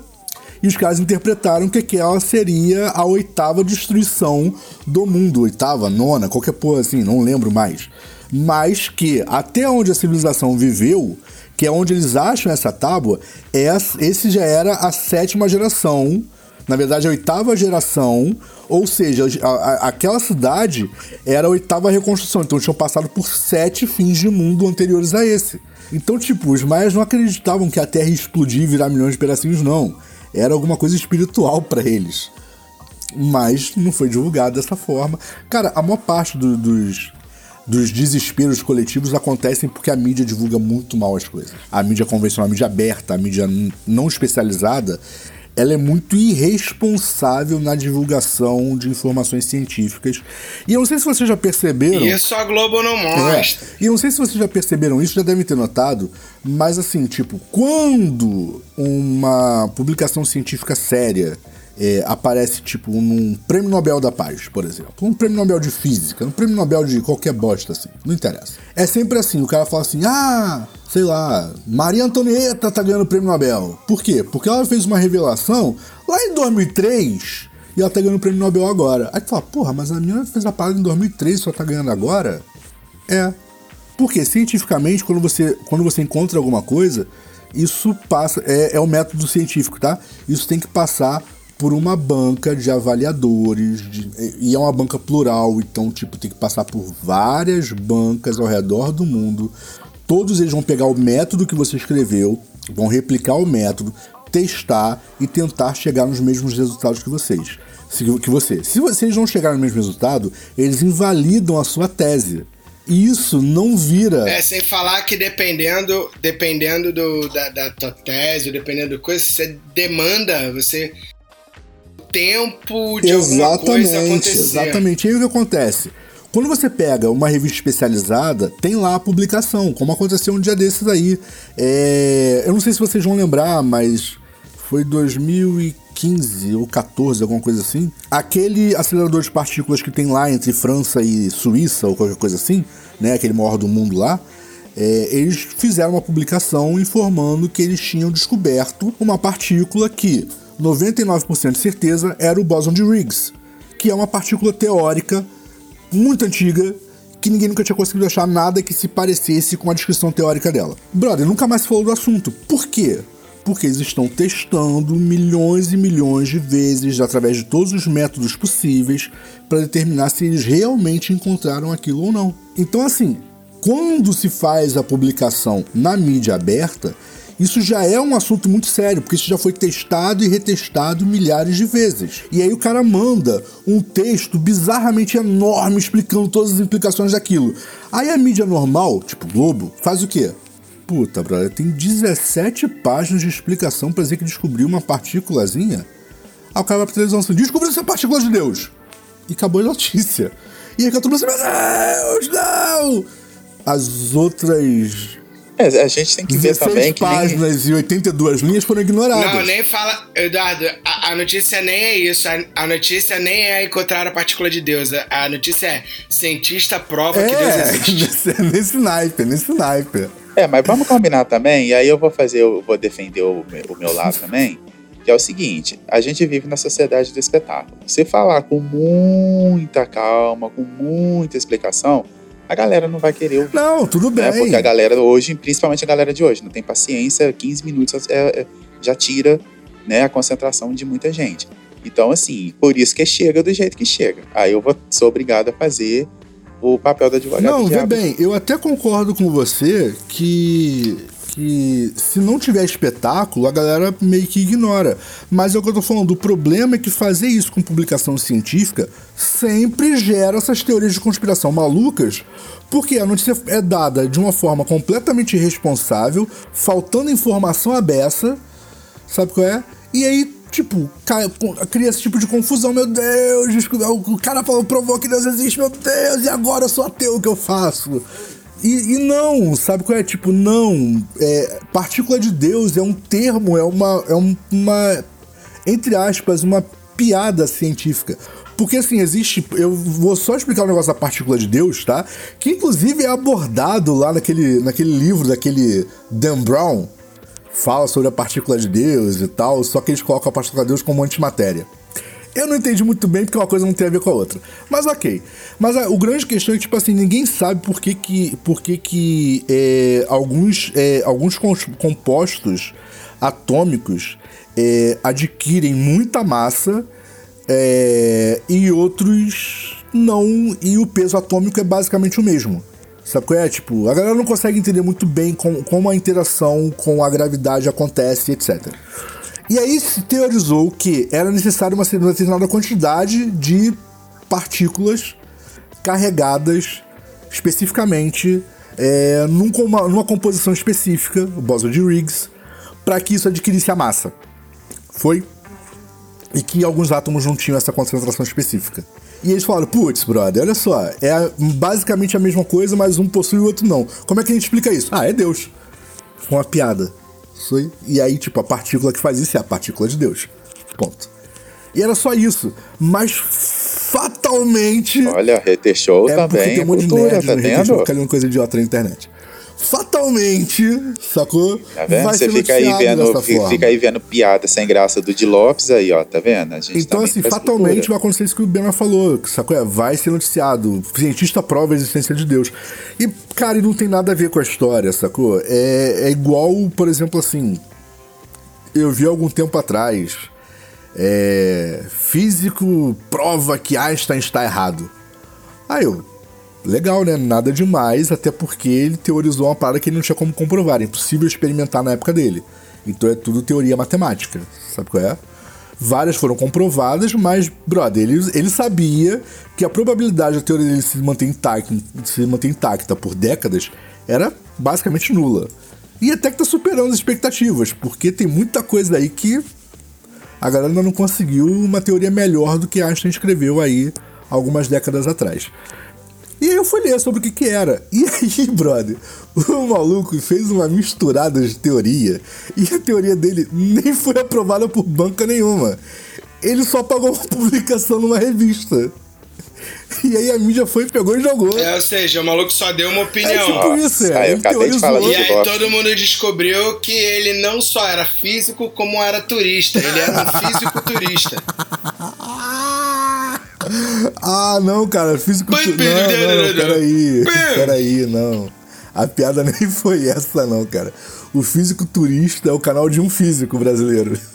E os caras interpretaram que aquela seria a oitava destruição do mundo. Oitava, nona, qualquer porra assim, não lembro mais. Mas que até onde a civilização viveu, que é onde eles acham essa tábua, é, esse já era a sétima geração, na verdade a oitava geração, ou seja, a, a, aquela cidade era a oitava reconstrução, então tinham passado por sete fins de mundo anteriores a esse. Então, tipo, os maias não acreditavam que a Terra ia explodir e virar milhões de pedacinhos, não. Era alguma coisa espiritual para eles. Mas não foi divulgado dessa forma. Cara, a maior parte do, dos, dos desesperos coletivos acontecem porque a mídia divulga muito mal as coisas. A mídia convencional, a mídia aberta, a mídia não especializada, ela é muito irresponsável na divulgação de informações científicas. E eu não sei se vocês já perceberam. Isso a Globo não mostra. É, e eu não sei se vocês já perceberam isso, já devem ter notado, mas assim, tipo, quando uma publicação científica séria é, aparece, tipo, num prêmio Nobel da Paz, por exemplo. Um prêmio Nobel de Física, um prêmio Nobel de qualquer bosta, assim. Não interessa. É sempre assim, o cara fala assim, ah, sei lá, Maria Antonieta tá ganhando o prêmio Nobel. Por quê? Porque ela fez uma revelação lá em 2003 e ela tá ganhando o prêmio Nobel agora. Aí tu fala, porra, mas a menina fez a parada em 2003 e só tá ganhando agora? É. Porque cientificamente, quando você, quando você encontra alguma coisa, isso passa. É, é o método científico, tá? Isso tem que passar por uma banca de avaliadores, de, e é uma banca plural, então, tipo, tem que passar por várias bancas ao redor do mundo. Todos eles vão pegar o método que você escreveu, vão replicar o método, testar e tentar chegar nos mesmos resultados que vocês. Que você. Se vocês não chegarem no mesmo resultado, eles invalidam a sua tese. Isso não vira. É, sem falar que dependendo, dependendo do, da, da tua tese, dependendo do coisa, você demanda, você tempo de exatamente, alguma coisa acontecer. Exatamente. E aí o que acontece? Quando você pega uma revista especializada, tem lá a publicação, como aconteceu um dia desses aí. É... Eu não sei se vocês vão lembrar, mas foi 2015 ou 14, alguma coisa assim. Aquele acelerador de partículas que tem lá entre França e Suíça, ou qualquer coisa assim, né? Aquele maior do mundo lá. É, eles fizeram uma publicação informando que eles tinham descoberto uma partícula que 99% de certeza, era o bóson de Higgs, que é uma partícula teórica muito antiga que ninguém nunca tinha conseguido achar nada que se parecesse com a descrição teórica dela. Brother, nunca mais falou do assunto. Por quê? Porque eles estão testando milhões e milhões de vezes, através de todos os métodos possíveis, para determinar se eles realmente encontraram aquilo ou não. Então, assim, quando se faz a publicação na mídia aberta, Isso já é um assunto muito sério, porque isso já foi testado e retestado milhares de vezes. E aí o cara manda um texto bizarramente enorme explicando todas as implicações daquilo. Aí a mídia normal, tipo Globo, faz o quê? Puta, brother, tem 17 páginas de explicação pra dizer que descobriu uma partículazinha. Aí o cara vai pra televisão assim, descobriu essa partícula de Deus. E acabou a notícia. E aí todo mundo assim, meu Deus, não! As outras a gente tem que ver também que. páginas nem... e 82 linhas foram ignoradas. Não, nem fala. Eduardo, a, a notícia nem é isso. A, a, notícia nem é encontrar a partícula de Deus. A, notícia é cientista prova é, que Deus existe. Nesse, nesse naipe, nesse naipe. É, mas vamos combinar também, e aí eu vou fazer, eu vou defender o, o meu lado também, que é o seguinte, a gente vive na sociedade do espetáculo. Se falar com muita calma, com muita explicação, a galera não vai querer ouvir. Não, tudo né? bem. Porque a galera hoje, principalmente a galera de hoje, não tem paciência, 15 minutos é, é, já tira né, a concentração de muita gente. Então, assim, por isso que chega do jeito que chega. Aí eu vou, sou obrigado a fazer o papel do advogado. Não, vê bem, eu até concordo com você que que se não tiver espetáculo, a galera meio que ignora. Mas é o que eu tô falando, o problema é que fazer isso com publicação científica sempre gera essas teorias de conspiração malucas, porque a notícia é dada de uma forma completamente irresponsável, faltando informação abessa, sabe qual é? E aí, tipo, cria esse tipo de confusão, meu Deus, o cara falou, provou que Deus existe, meu Deus, e agora eu sou ateu, o que eu faço? E, e, não, sabe qual é? Tipo, não. É, partícula de Deus é um termo, é uma, é uma. Entre aspas, uma piada científica. Porque assim, existe. Eu vou só explicar o um negócio da partícula de Deus, tá? Que inclusive é abordado lá naquele, naquele livro daquele Dan Brown. Fala sobre a partícula de Deus e tal, só que eles colocam a partícula de Deus como antimatéria. Eu não entendi muito bem porque uma coisa não tem a ver com a outra. Mas ok. Mas a, o grande questão é que, tipo assim, ninguém sabe por que que, por que, que é, alguns, é, alguns compostos atômicos é, adquirem muita massa é, e outros não. E o peso atômico é basicamente o mesmo. Sabe qual é? Tipo, a galera não consegue entender muito bem com, como a interação com a gravidade acontece, etc. E aí se teorizou que era necessário uma determinada quantidade de partículas carregadas especificamente é, numa, numa composição específica, o bóson de Riggs, para que isso adquirisse a massa. Foi. E que alguns átomos não tinham essa concentração específica. E eles falaram, putz, brother, olha só, é basicamente a mesma coisa, mas um possui o outro não. Como é que a gente explica isso? Ah, é Deus. Foi uma piada. E aí, tipo, a partícula que faz isso é a partícula de Deus. Ponto. E era só isso. Mas fatalmente. Olha, retextou é também. Tem um monte de nerd tá no fica lendo coisa idiota na internet fatalmente, sacou? Tá vendo? Vai Você fica aí, vendo, fica aí vendo piada sem graça do Di Lopes aí, ó, tá vendo? então, assim, fatalmente vai acontecer isso que o Bena falou, sacou? É, vai ser noticiado. Cientista prova a existência de Deus. E, cara, e não tem nada a ver com a história, sacou? É, é igual, por exemplo, assim. Eu vi algum tempo atrás. É, físico prova que Einstein está errado. Aí eu, legal, né? Nada demais, até porque ele teorizou uma parada que ele não tinha como comprovar, é impossível experimentar na época dele. Então é tudo teoria matemática, sabe qual é? Várias foram comprovadas, mas, brother, ele, ele sabia que a probabilidade da teoria dele se manter, intacta, se manter intacta por décadas era basicamente nula. E até que tá superando as expectativas, porque tem muita coisa aí que a galera ainda não conseguiu uma teoria melhor do que Einstein escreveu aí algumas décadas atrás. E aí eu fui ler sobre o que que era. E aí, brother, o maluco fez uma misturada de teoria. E a teoria dele nem foi aprovada por banca nenhuma. Ele só pagou uma publicação numa revista. E aí a mídia foi, pegou e jogou. É, ou seja, o maluco só deu uma opinião. É tipo isso, é. Ah, eu acabei de falar e aí todo mundo descobriu que ele não só era físico, como era turista. Ele era um físico turista. Ah, não, cara, físico. Não, não, peraí. Peraí, não. A piada nem foi essa, não, cara. O Físico Turista é o canal de um físico brasileiro.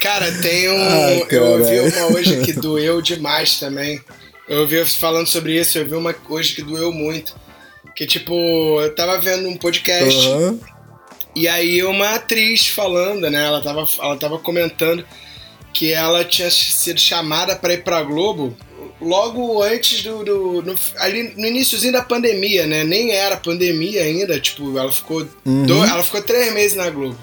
Cara, tem um. Ah, eu ouvi uma hoje que doeu demais também. Eu ouvi falando sobre isso, eu vi uma hoje que doeu muito. Que tipo, eu tava vendo um podcast Aham. e aí uma atriz falando, né? Ela tava, ela tava comentando que ela tinha sido chamada pra ir pra Globo logo antes do. do- no, ali no iníciozinho da pandemia, né? Nem era pandemia ainda, tipo, ela ficou. do- ela ficou três meses na Globo.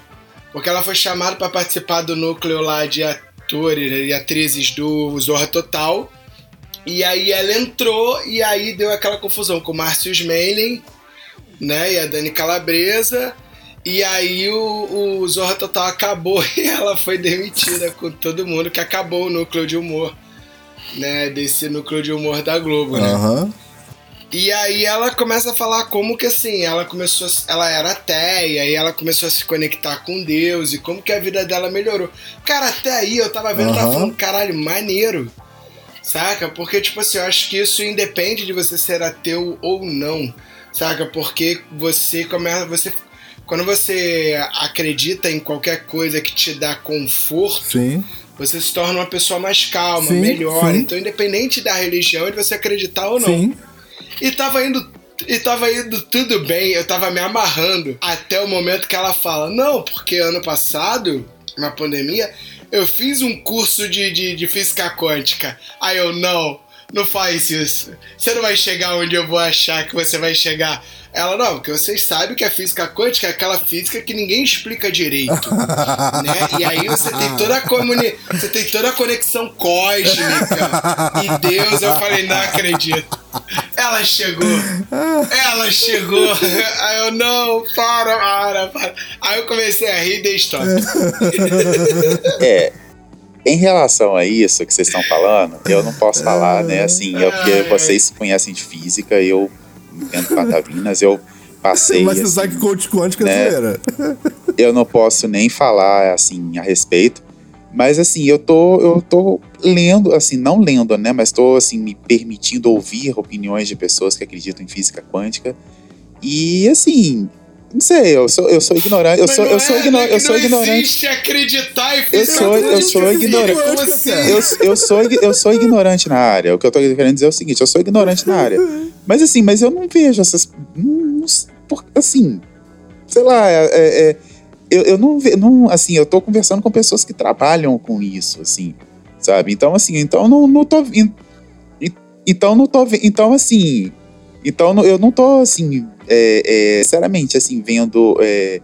Porque ela foi chamada pra participar do núcleo lá de atores e atrizes do Zorra Total. E aí ela entrou e aí deu aquela confusão com o Márcio Smelling, né? E a Dani Calabresa. E aí o, o Zorra Total acabou e ela foi demitida com todo mundo, que acabou o núcleo de humor, né? Desse núcleo de humor da Globo, né? Aham. E aí ela começa a falar como que assim, ela começou, ela era ateia e ela começou a se conectar com Deus e como que a vida dela melhorou. Cara, até aí eu tava vendo, eu tava falando, caralho, maneiro. Saca? Porque, tipo assim, eu acho que isso independe de você ser ateu ou não. Saca? Porque você começa. Você, quando você acredita em qualquer coisa que te dá conforto, Sim. você se torna uma pessoa mais calma, Sim, melhor. sim. Então, independente da religião, de você acreditar ou não. E tava indo. E tava indo tudo bem, eu tava me amarrando até o momento que ela fala: Não, porque ano passado, na pandemia, eu fiz um curso de, de, de física quântica. Aí eu, não, não faz isso. Você não vai chegar onde eu vou achar que você vai chegar. Ela, não, porque vocês sabem que a física quântica é aquela física que ninguém explica direito. né? E aí você tem toda a comuni... você tem toda a conexão cósmica e Deus, eu falei, não acredito. Ela chegou. Ela chegou. Aí eu, não, para, para, para. Aí eu comecei a rir e dei stop. É. Em relação a isso que vocês estão falando, eu não posso falar, né? Assim, é porque vocês conhecem de física, eu entendo patavinas, eu passei. Mas você assim, sabe que coach quântico é né? zoeira. eu não posso nem falar assim a respeito. Mas assim, eu tô eu tô lendo, assim, não lendo, né, mas tô assim me permitindo ouvir opiniões de pessoas que acreditam em física quântica. E assim, não sei, eu sou eu sou ignorante, eu sou eu sou, é, igno- eu sou ignorante. existe acreditar em Eu sou- eu sou ignorante. Eu, eu, sou, eu sou ignorante na área. O que eu tô querendo dizer é o seguinte: eu sou ignorante na área. Mas assim, mas eu não vejo essas. assim, sei lá, é, é- é- eu, eu não. Não, assim, eu tô conversando com pessoas que trabalham com isso, assim, sabe? Então, assim, então não, não tô. en- en- Então não tô. Então, assim. Então eu não tô, assim, é, é, sinceramente, assim, vendo. é,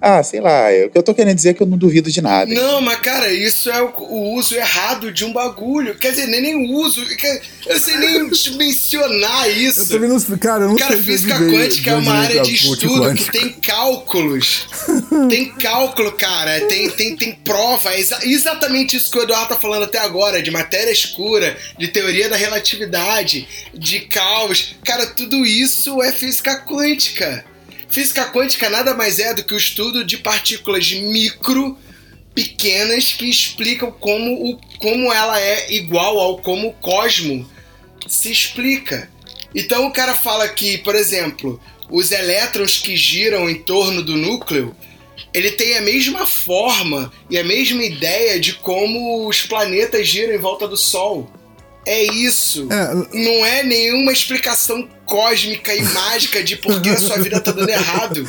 ah, sei lá, é, o que eu tô querendo dizer é que eu não duvido de nada. Não, mas cara, isso é o, o uso errado de um bagulho. Quer dizer, nem, nem o uso. quer- Eu sei nem mencionar isso. Eu também não sei, cara, eu não Cara, sei de física veio- quântica é de onde uma veio área de estudo quântica. que tem cálculos. tem cálculo, cara. Tem, tem, tem prova. É exa- exatamente isso que o Eduardo tá falando até agora: de matéria escura, de teoria da relatividade, de caos. Cara, tudo isso é física quântica. Física quântica nada mais é do que o estudo de partículas micro pequenas que explicam como, o, como ela é igual ao como o cosmo se explica. Então o cara fala que, por exemplo, os elétrons que giram em torno do núcleo, ele tem a mesma forma e a mesma ideia de como os planetas giram em volta do Sol. É isso. É, Não é nenhuma explicação cósmica e mágica de por que a sua vida tá dando errado.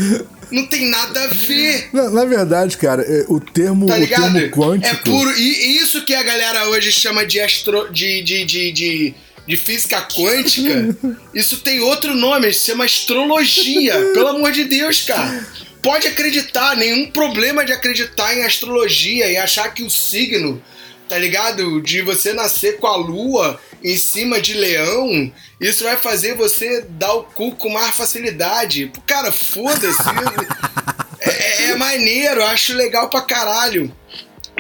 Não tem nada a ver. na, na verdade, cara, é, o termo, Tá o termo quântico. É puro. E isso que a galera hoje chama de astro. de, de, de, de, de física quântica. isso tem outro nome, se chama astrologia. Pelo amor de Deus, cara. Pode acreditar, nenhum problema de acreditar em astrologia e achar que o signo, tá ligado? De você nascer com a lua em cima de leão, isso vai fazer você dar o cu com mais facilidade. Cara, foda-se. É, é maneiro, eu acho legal pra caralho.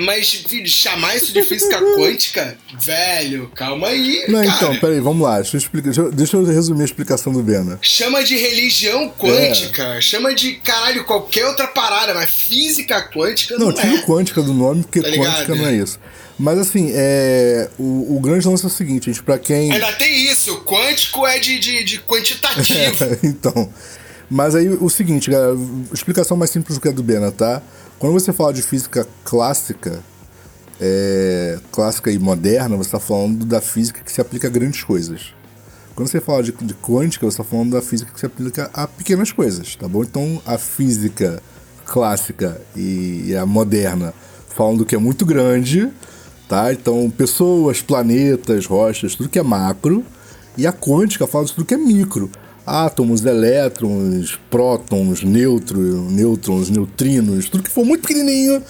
Mas, filho, chamar isso de física quântica, velho, calma aí. Não, cara. então, peraí, vamos lá. Deixa eu, explicar, deixa, eu, deixa eu resumir a explicação do Bena. Chama de religião quântica, chama de caralho qualquer outra parada, mas física quântica não, Não, tira é. o quântica do nome, porque Tá quântica não é isso. Mas assim, é, o, o grande lance é o seguinte, gente, pra quem. Ainda tem isso, quântico é de, de, de quantitativo. então. Mas aí o seguinte, galera, explicação mais simples do que a do Bena, tá? Quando você fala de física clássica, é, clássica e moderna, você está falando da física que se aplica a grandes coisas. Quando você fala de, de quântica, você está falando da física que se aplica a pequenas coisas, tá bom? Então a física clássica e a moderna falam do que é muito grande, tá? Então pessoas, planetas, rochas, tudo que é macro. E a quântica fala de tudo que é micro. Átomos, elétrons, prótons, nêutrons, nêutrons, neutrinos, tudo que for muito pequenininho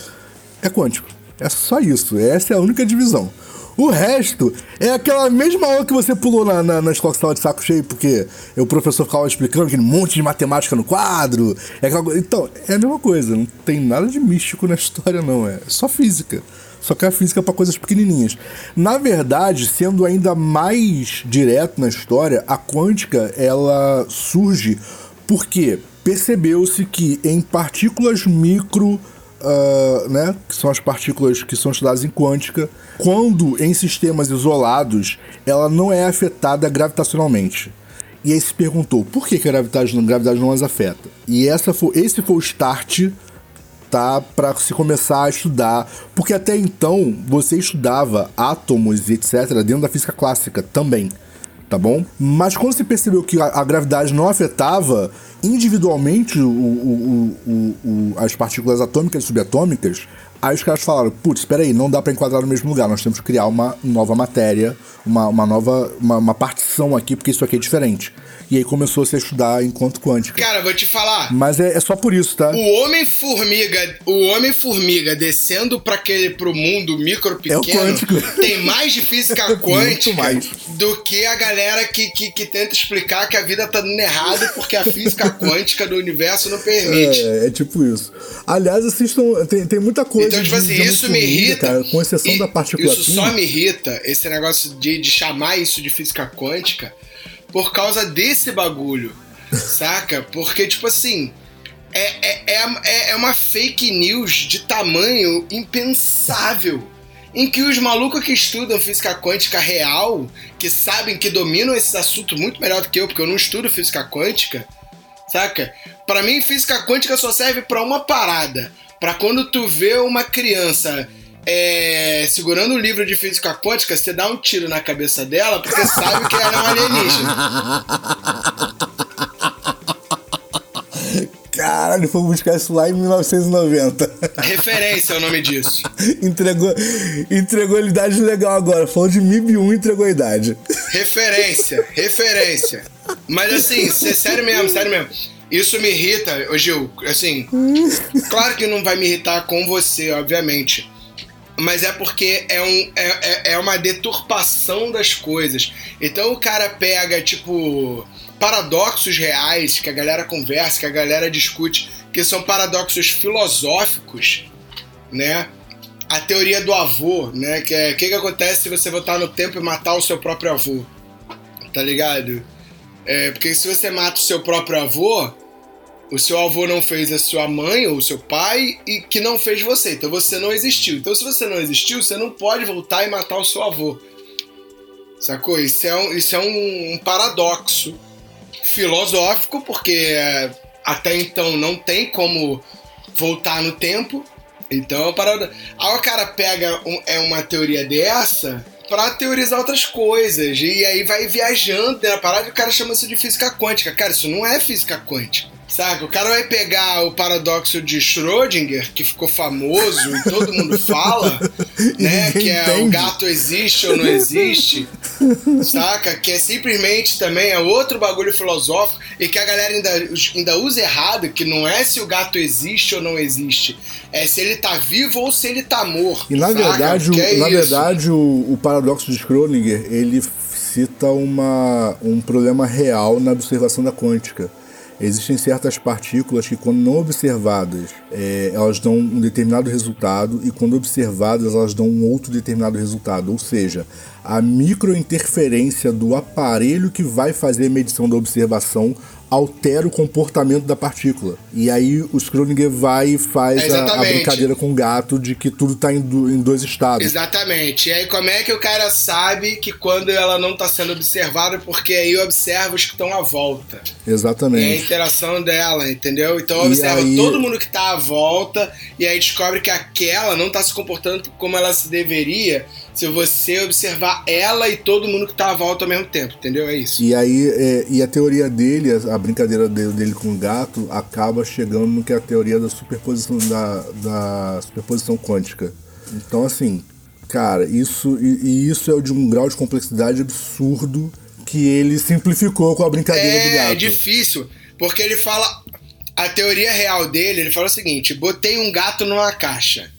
é quântico. É só isso. Essa é a única divisão. O resto é aquela mesma aula que você pulou na, na, na escola que estava de saco cheio, porque o professor ficava explicando aquele monte de matemática no quadro. É aquela... Então, é a mesma coisa. Não tem nada de místico na história, não. É só física. Só que é a física para coisas pequenininhas. Na verdade, sendo ainda mais direto na história, a quântica ela surge porque percebeu-se que em partículas micro uh, né, que são as partículas que são estudadas em quântica, quando em sistemas isolados, ela não é afetada gravitacionalmente. E aí se perguntou por que, que a gravidade, a gravidade não as afeta. E essa foi, esse foi o start tá para se começar a estudar, porque até então você estudava átomos e etc dentro da física clássica também tá bom? Mas quando se percebeu que a, a gravidade não afetava individualmente o, o, o, as partículas atômicas e subatômicas, aí os caras falaram, putz, espera aí, não dá para enquadrar no mesmo lugar, nós temos que criar uma nova matéria, uma, uma nova uma, uma partição aqui, porque isso aqui é diferente. E aí começou a se estudar enquanto quântica. Cara, vou te falar. Mas é, é só por isso, tá? O Homem-Formiga, o Homem-Formiga descendo para aquele pro mundo micro pequeno, é o quântico. tem mais de física quântica mais. do que a galera que, que, que, tenta explicar que a vida tá dando errado porque a física quântica do universo não permite. É, é tipo isso. Aliás, assistam, tem, tem muita coisa. Então, tipo assim, isso me irrita. Cara, com exceção e, da partícula Isso só me irrita, esse negócio de, de chamar isso de física quântica por causa desse bagulho, saca? Porque, tipo assim, é, é, é, é uma fake news de tamanho impensável. Em que os malucos que estudam física quântica real, que sabem que dominam esses assuntos muito melhor do que eu, porque eu não estudo física quântica, saca? Para mim, física quântica só serve para uma parada. Para quando tu vê uma criança é, segurando o livro de física quântica, você dá um tiro na cabeça dela porque sabe que ela é um alienígena. Caralho, foi buscar isso lá em 1990. Referência é o nome disso. entregou, entregou a idade legal agora. Falou de MIB1 entregou a idade. Referência, referência. Mas assim, sério mesmo, sério mesmo. Isso me irrita, ô Gil, assim, claro que não vai me irritar com você, obviamente mas é porque é, um, é, é, é uma deturpação das coisas. Então o cara pega, tipo, paradoxos reais que a galera conversa, que a galera discute, que são paradoxos filosóficos, né? A teoria do avô, né? Que é o que, que acontece se você voltar no tempo e matar o seu próprio avô. Tá ligado? É, porque se você mata o seu próprio avô, o seu avô não fez a sua mãe ou o seu pai e que não fez você. Então você não existiu. Então se você não existiu, você não pode voltar e matar o seu avô. Sacou? Isso é um, isso é um, um paradoxo filosófico, porque é, até então não tem como voltar no tempo. Então, para aí o cara pega um, é uma teoria dessa para teorizar outras coisas e aí vai viajando na parada e o cara chama isso de física quântica. Cara, isso não é física quântica. Saca? O cara vai pegar o paradoxo de Schrödinger, que ficou famoso e todo mundo fala, né? Que é entende. o gato existe ou não existe, saca? Que é simplesmente também é outro bagulho filosófico e que a galera ainda, ainda usa errado, que não é se o gato existe ou não existe, é se ele tá vivo ou se ele tá morto. E na saca? verdade, o, é na verdade o, o paradoxo de Schrödinger, ele cita uma, um problema real na observação da quântica Existem certas partículas que, quando não observadas, é, elas dão um determinado resultado e, quando observadas, elas dão um outro determinado resultado. Ou seja, a microinterferência do aparelho que vai fazer a medição da observação altera o comportamento da partícula. E aí o Schrödinger vai e faz é a, a, brincadeira com o gato de que tudo está em, em, dois estados. Exatamente. E aí como é que o cara sabe que quando ela não está sendo observada, porque aí observa os que estão à volta. Exatamente. E a interação dela, entendeu? Então observa aí... todo mundo que está à volta e aí descobre que aquela não está se comportando como ela se deveria se você observar ela e todo mundo que tá à volta ao mesmo tempo, entendeu? É isso. E aí, é, e a teoria dele, a, brincadeira dele, dele com o gato, acaba chegando no que é a teoria da superposição da, da superposição quântica. Então, assim, cara, isso e, e isso é de um grau de complexidade absurdo que ele simplificou com a brincadeira do gato. É difícil, porque ele fala. A teoria real dele, ele fala o seguinte: botei um gato numa caixa.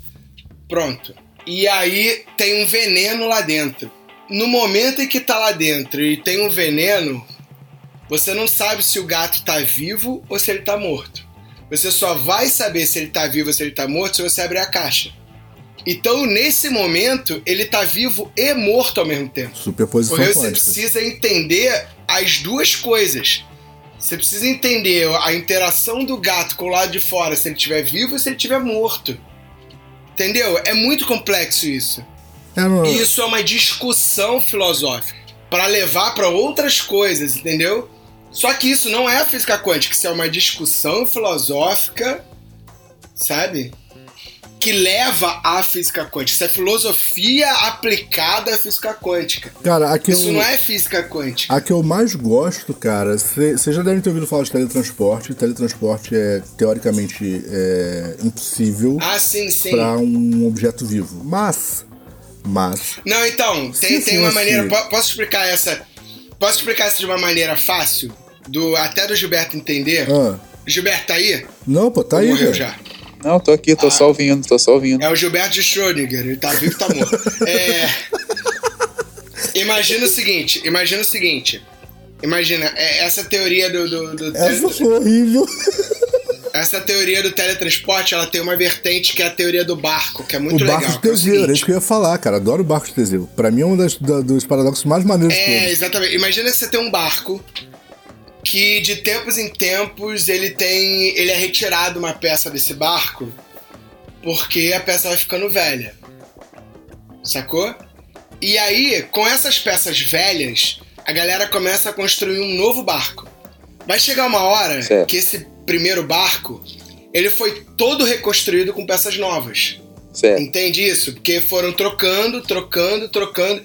Pronto. E aí tem um veneno lá dentro. No momento em que tá lá dentro e tem um veneno, você não sabe se o gato tá vivo ou se ele tá morto. Você só vai saber se ele tá vivo ou se ele tá morto se você abrir a caixa. Então, nesse momento, ele tá vivo e morto ao mesmo tempo. Superposição Porque você quântica. precisa entender as duas coisas. Você precisa entender a interação do gato com o lado de fora, se ele estiver vivo ou se ele estiver morto. Entendeu? É muito complexo isso. É, E isso é uma discussão filosófica para levar para outras coisas, entendeu? Só que isso não é a física quântica, isso é uma discussão filosófica, sabe? Que leva à física quântica. Isso é filosofia aplicada à física quântica. Cara, a que, Isso eu, não é física quântica. a que eu mais gosto, cara, vocês já devem ter ouvido falar de teletransporte. Teletransporte é teoricamente é, impossível Ah, sim, sim. para um objeto vivo. Mas, mas, Não, então, tem, tem uma maneira. po- Posso explicar essa? Posso explicar isso de uma maneira fácil? Do, até do Gilberto entender? ah, Gilberto tá aí? não, pô, tá Ou aí, morreu já? Não, tô aqui, tô Ah. só ouvindo, tô só ouvindo. É o Gilberto de Schrödinger, ele tá vivo, tá morto. É... Imagina o seguinte, imagina o seguinte. Imagina, é, essa teoria do. do, do Essa tele- foi horrível. essa teoria do teletransporte, ela tem uma vertente que é a teoria do barco, que é muito o legal. barco de que é o Teseu, era isso que eu ia falar, cara. Adoro o barco de Teseu. Pra mim é um das, da- dos paradoxos mais maneiros É, todos. exatamente. Imagina você tem um barco que de tempos em tempos ele tem. ele é retirado uma peça desse barco porque a peça vai ficando velha. Sacou? E aí, com essas peças velhas, a galera começa a construir um novo barco. Vai chegar uma hora Certo. que esse primeiro barco ele foi todo reconstruído com peças novas. Certo. Entende isso? Porque foram trocando, trocando, trocando.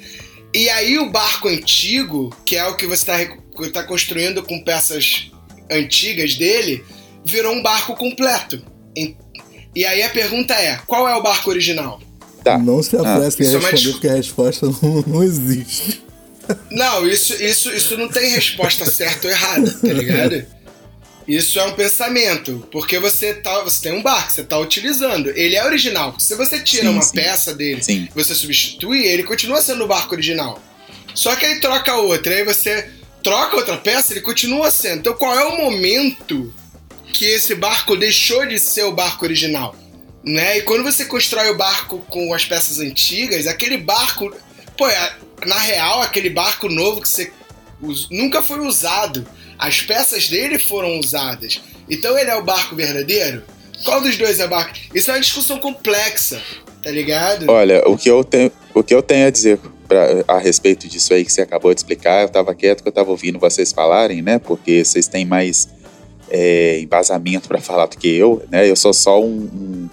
E aí o barco antigo, que é o que você está construindo com peças antigas dele, virou um barco completo. E aí a pergunta é: qual é o barco original? Tá. Não se apresse em isso é uma responder, dis- porque a resposta não, não existe. Não, isso, isso, isso não tem resposta certa ou errada, tá ligado? Isso é um pensamento, porque você, tá, você tem um barco, você tá utilizando. Ele é original. Se você tira Sim, uma sim. peça dele Sim. você substitui, ele continua sendo o barco original. Só que aí troca outra, aí você troca outra peça, ele continua sendo. Então qual é o momento que esse barco deixou de ser o barco original? Né? E quando você constrói o barco com as peças antigas, aquele barco. Pô, é- na real, aquele barco novo que você nunca foi usado. As peças dele foram usadas. Então ele é o barco verdadeiro? Qual dos dois é o barco? Isso é uma discussão complexa, tá ligado? Olha, o que eu tenho, o que eu tenho a dizer pra, a respeito disso aí que você acabou de explicar, eu tava quieto que eu tava ouvindo vocês falarem, né? Porque vocês têm mais é, embasamento para falar do que eu, né? Eu sou só um, um-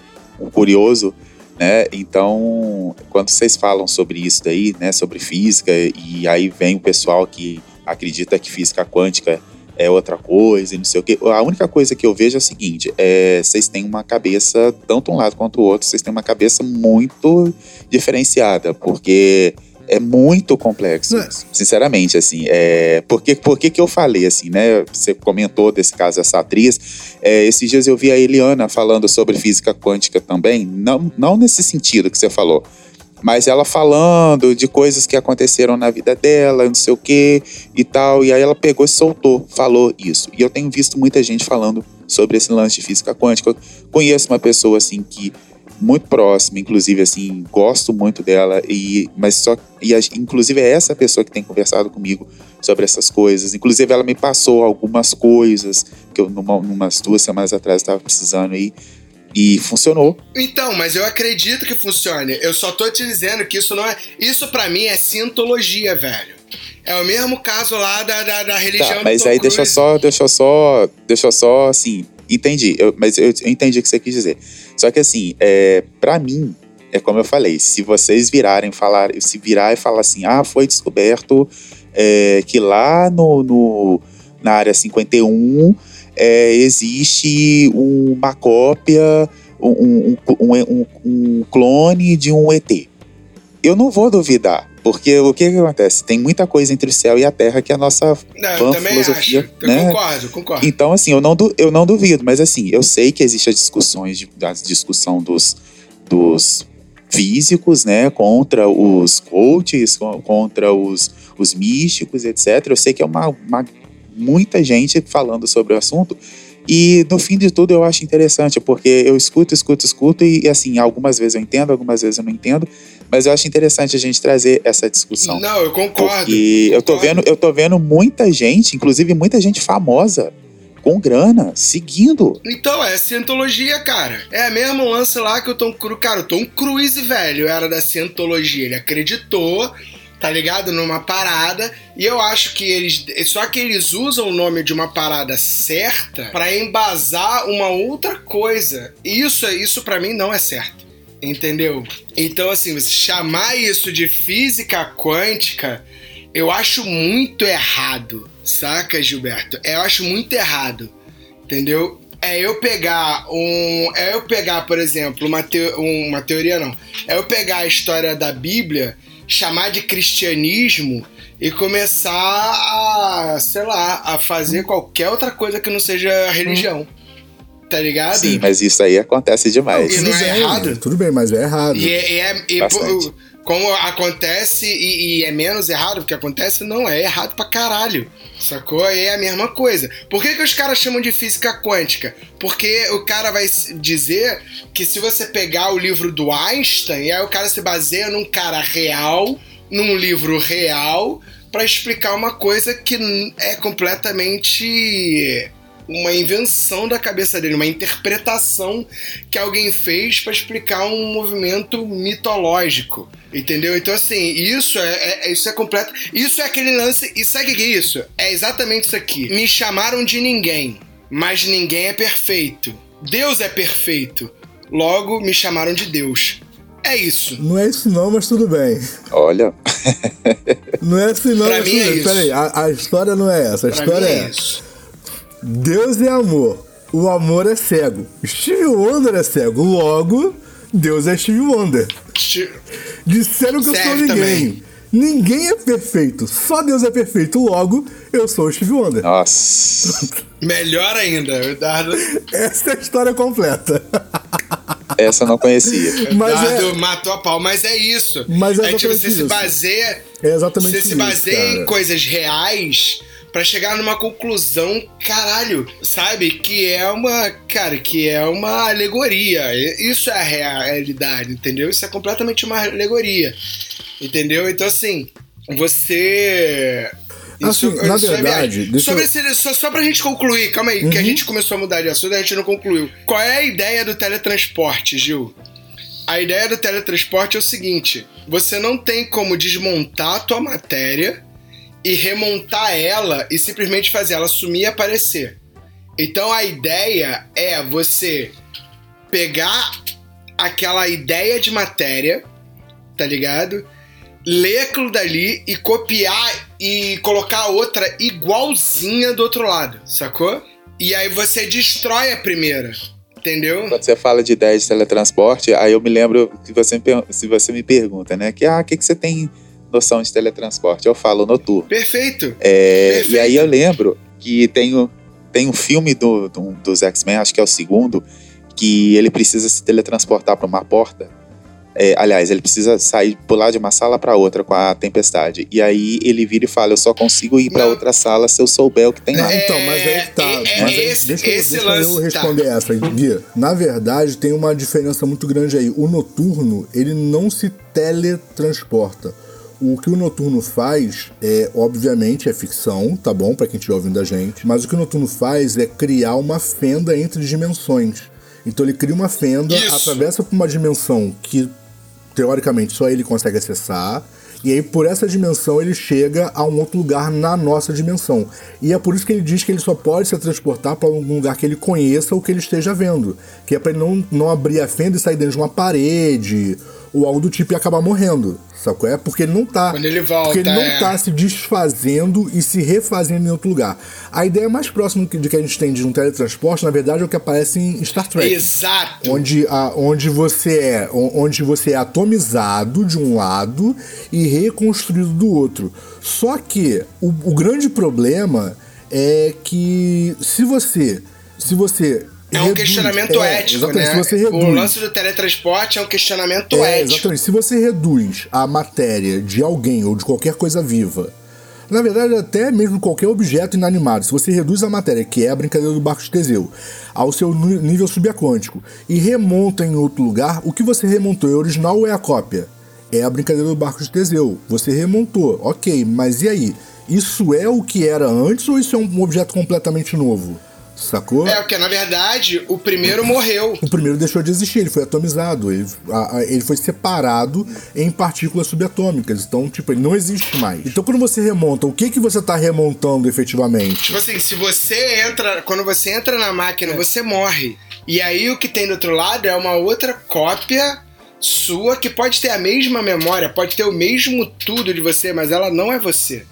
um curioso, né? Então, quando vocês falam sobre isso daí, né? Sobre física, e aí vem o pessoal que acredita que física quântica é outra coisa e não sei o quê. A única coisa que eu vejo é o seguinte: é, vocês têm uma cabeça, tanto um lado quanto o outro, vocês têm uma cabeça muito diferenciada, porque é muito complexo, É. sinceramente, assim. É, por que, por que que eu falei, assim, né? Você comentou desse caso dessa atriz. É, esses dias eu vi a Eliana falando sobre física quântica também, não, não nesse sentido que você falou, mas ela falando de coisas que aconteceram na vida dela, não sei o que e tal, e aí ela pegou e soltou, falou isso. E eu tenho visto muita gente falando sobre esse lance de física quântica. Eu conheço uma pessoa assim que muito próxima, inclusive assim, gosto muito dela e mas só e inclusive é essa pessoa que tem conversado comigo sobre essas coisas. Inclusive ela me passou algumas coisas que eu numa, umas duas semanas atrás estava precisando aí e funcionou. Então, mas eu acredito que funcione. Eu só tô te dizendo que isso não é. Isso pra mim é cientologia, velho. É o mesmo caso lá da, da, da religião Tá, mas aí deixa eu Cruise. só, deixa eu só, deixa só, assim, entendi, eu- mas eu, eu entendi o que você quis dizer. Só que assim, é, para mim, é como eu falei, se vocês virarem falar, se virar e falar assim, ah, foi descoberto é, que lá no, no, na área 51 é, existe uma cópia, um, um, um, um clone de um ET. Eu não vou duvidar. Porque o que, que acontece? Tem muita coisa entre o céu e a terra que é a nossa não, filosofia. Acho. Eu né? concordo, concordo. Então, assim, eu não, eu não duvido, mas assim, eu sei que existe a discussões, a discussão dos, dos físicos, né, contra os coaches, contra os, os místicos, etc. Eu sei que é uma, uma muita gente falando sobre o assunto. E no fim de tudo eu acho interessante, porque eu escuto, escuto, escuto, e assim, algumas vezes eu entendo, algumas vezes eu não entendo, mas eu acho interessante a gente trazer essa discussão. Não, eu concordo. Concordo. eu tô vendo, eu tô vendo muita gente, inclusive muita gente famosa, com grana, seguindo. Então, é cientologia, cara. É mesmo lance lá que o Tom Cruise. Cara, o Tom Cruise, velho, era da cientologia. Ele acreditou tá ligado? Numa parada. E eu acho que eles. Só que eles usam o nome de uma parada certa para embasar uma outra coisa. Isso, isso para mim não é certo. Entendeu? Então, assim, chamar isso de física quântica, eu acho muito errado. Saca, Gilberto? Eu acho muito errado. Entendeu? É eu pegar um. É eu pegar, por exemplo, uma, teo, uma teoria, não. É eu pegar a história da Bíblia chamar de cristianismo e começar a, sei lá, a fazer qualquer outra coisa que não seja religião. Tá ligado? Sim, mas isso aí acontece demais. E não é errado. Tudo bem, mas é errado. E, é, e, é, e como acontece e, e, é menos errado, porque acontece, não, é errado pra caralho. Sacou? É a mesma coisa. Por que, que os caras chamam de física quântica? Porque o cara vai dizer que se você pegar o livro do Einstein, e aí o cara se baseia num cara real, num livro real, para explicar uma coisa que é completamente uma invenção da cabeça dele, uma interpretação que alguém fez para explicar um movimento mitológico. Entendeu? Então, assim, isso é, é, isso é completo. Isso é aquele lance. E sabe o que é isso? É exatamente isso aqui. Me chamaram de ninguém, mas ninguém é perfeito. Deus é perfeito. Logo, me chamaram de Deus. É isso. Não é isso não, mas tudo bem. Olha. não é assim não, pra mas mim tudo é bem. isso. Peraí, a, a, história não é essa. A pra história mim é, é isso. Deus é amor. O amor é cego. Steve Wonder é cego. Logo, Deus é Steve Wonder. Disseram que eu sou ninguém. Também. Ninguém é perfeito. Só Deus é perfeito. Logo, eu sou o Steve Wonder. Nossa. Melhor ainda, Eduardo. Essa é a história completa. Essa eu não conhecia. Mas Eduardo é... matou a pau, mas é isso. Mas é, é tipo, você isso. se baseia. É exatamente você isso. Você se baseia cara. em coisas reais para chegar numa conclusão, caralho, sabe? Que é uma, cara, que é uma alegoria. Isso é a realidade, entendeu? Isso é completamente uma alegoria, entendeu? Então, assim, você. Assim, isso, na isso verdade, é Sobre eu... esse, só, só pra gente concluir, calma aí, uhum. que a Uhum. gente começou a mudar de assunto, a gente não concluiu. Qual é a ideia do teletransporte, Gil? A ideia do teletransporte é o seguinte: você não tem como desmontar a tua matéria e remontar ela e simplesmente fazer ela sumir e aparecer. Então a ideia é você pegar aquela ideia de matéria, tá ligado? Ler aquilo dali e copiar e colocar outra igualzinha do outro lado, sacou? E aí você destrói a primeira. Entendeu? Quando você fala de ideia de teletransporte, aí eu me lembro que você me, se você me pergunta, né? Que ah, o que, que você tem noção de teletransporte. Eu falo noturno. Perfeito. É, Perfeito. E aí eu lembro que tem, o, tem um filme do, do dos X-Men, acho que é o segundo, que ele precisa se teletransportar para uma porta. É, aliás, ele precisa sair, pular de uma sala para outra com a tempestade. E aí ele vira e fala: Eu só consigo ir para outra sala se eu souber o que tem lá. É, então, mas aí que tá. É, mas aí, esse, deixa eu, esse deixa lance, eu responder tá. essa, Bia. Na verdade, tem uma diferença muito grande aí. O noturno, ele não se teletransporta. O que o Noturno faz é, obviamente, é ficção, tá bom? Pra quem estiver ouvindo a gente. Mas o que o Noturno faz é criar uma fenda entre dimensões. Então ele cria uma fenda, Isso. atravessa por uma dimensão que, teoricamente, só ele consegue acessar. E aí, por essa dimensão, ele chega a um outro lugar na nossa dimensão. E é por isso que ele diz que ele só pode se transportar para algum lugar que ele conheça ou que ele esteja vendo. Que é para ele não, não abrir a fenda e sair dentro de uma parede ou algo do tipo e acabar morrendo. Sacou? É porque ele não tá. Quando ele volta, Porque ele não é. tá se desfazendo e se refazendo em outro lugar. A ideia mais próxima de que a gente tem de um teletransporte, na verdade, é o que aparece em Star Trek. Exato. Onde, a, onde você é onde você é atomizado de um lado e reconstruído do outro. Só que o, o grande problema é que se você se você É um reduz- questionamento é, ético, exatamente, né? Se você reduz, O lance do teletransporte é um questionamento é, ético. exatamente. Se você reduz a matéria de alguém ou de qualquer coisa viva, na verdade, até mesmo qualquer objeto inanimado, se você reduz a matéria, que é a brincadeira do barco de Teseu, ao seu nível subaquântico e remonta em outro lugar, o que você remontou é original ou é a cópia? É a brincadeira do barco de Teseu. Você remontou, ok, mas e aí? Isso é o que era antes ou isso é um objeto completamente novo? Sacou? É, porque na verdade o primeiro morreu. O primeiro deixou de existir, ele foi atomizado, ele, a- a- ele foi separado em partículas subatômicas. Então, tipo, ele não existe mais. Então, quando você remonta, o que que você tá remontando efetivamente? Tipo assim, se você entra. Quando você entra na máquina, você morre. E aí o que tem do outro lado é uma outra cópia sua que pode ter a mesma memória, pode ter o mesmo tudo de você, mas ela não é você.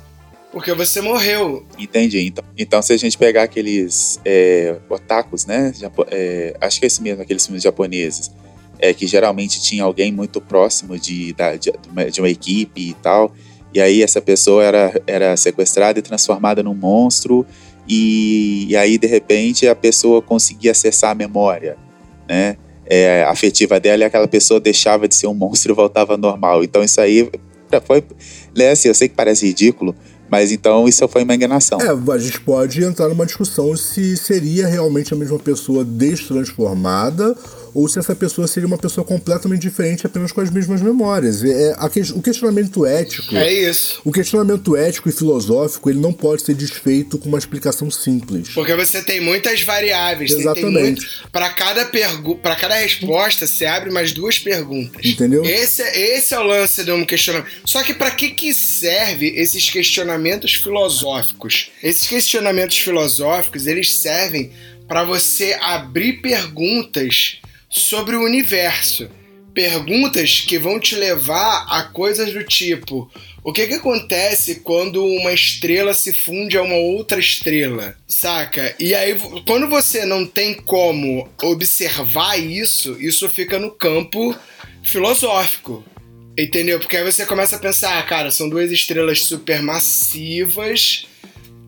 Porque você morreu. Entendi. Então, então se a gente pegar aqueles é, otakus, né? japo- é, acho que é esse mesmo, aqueles filmes japoneses, é, que geralmente tinha alguém muito próximo de, da- de, de uma equipe e tal. E aí essa pessoa era, era sequestrada e transformada num monstro. E, e aí, de repente, a pessoa conseguia acessar a memória, né? É, afetiva dela e aquela pessoa deixava de ser um monstro e voltava normal. Então isso aí foi. Né, assim, eu sei que parece ridículo, mas então isso foi uma enganação. É, a gente pode entrar numa discussão se seria realmente a mesma pessoa destransformada ou se essa pessoa seria uma pessoa completamente diferente apenas com as mesmas memórias. É, a que- o questionamento ético. É isso. O questionamento ético e filosófico ele não pode ser desfeito com uma explicação simples. Porque você tem muitas variáveis. Exatamente. Para cada para cada resposta, você abre mais duas perguntas. Entendeu? Esse, é- esse é o lance de um questionamento. Só que para que que serve esses questionamentos filosóficos? Esses questionamentos filosóficos, eles servem para você abrir perguntas sobre o universo. Perguntas que vão te levar a coisas do tipo: o que, que acontece quando uma estrela se funde a uma outra estrela? Saca? E aí, quando você não tem como observar isso, isso fica no campo filosófico. Entendeu? Porque aí você começa a pensar, ah, cara, são duas estrelas supermassivas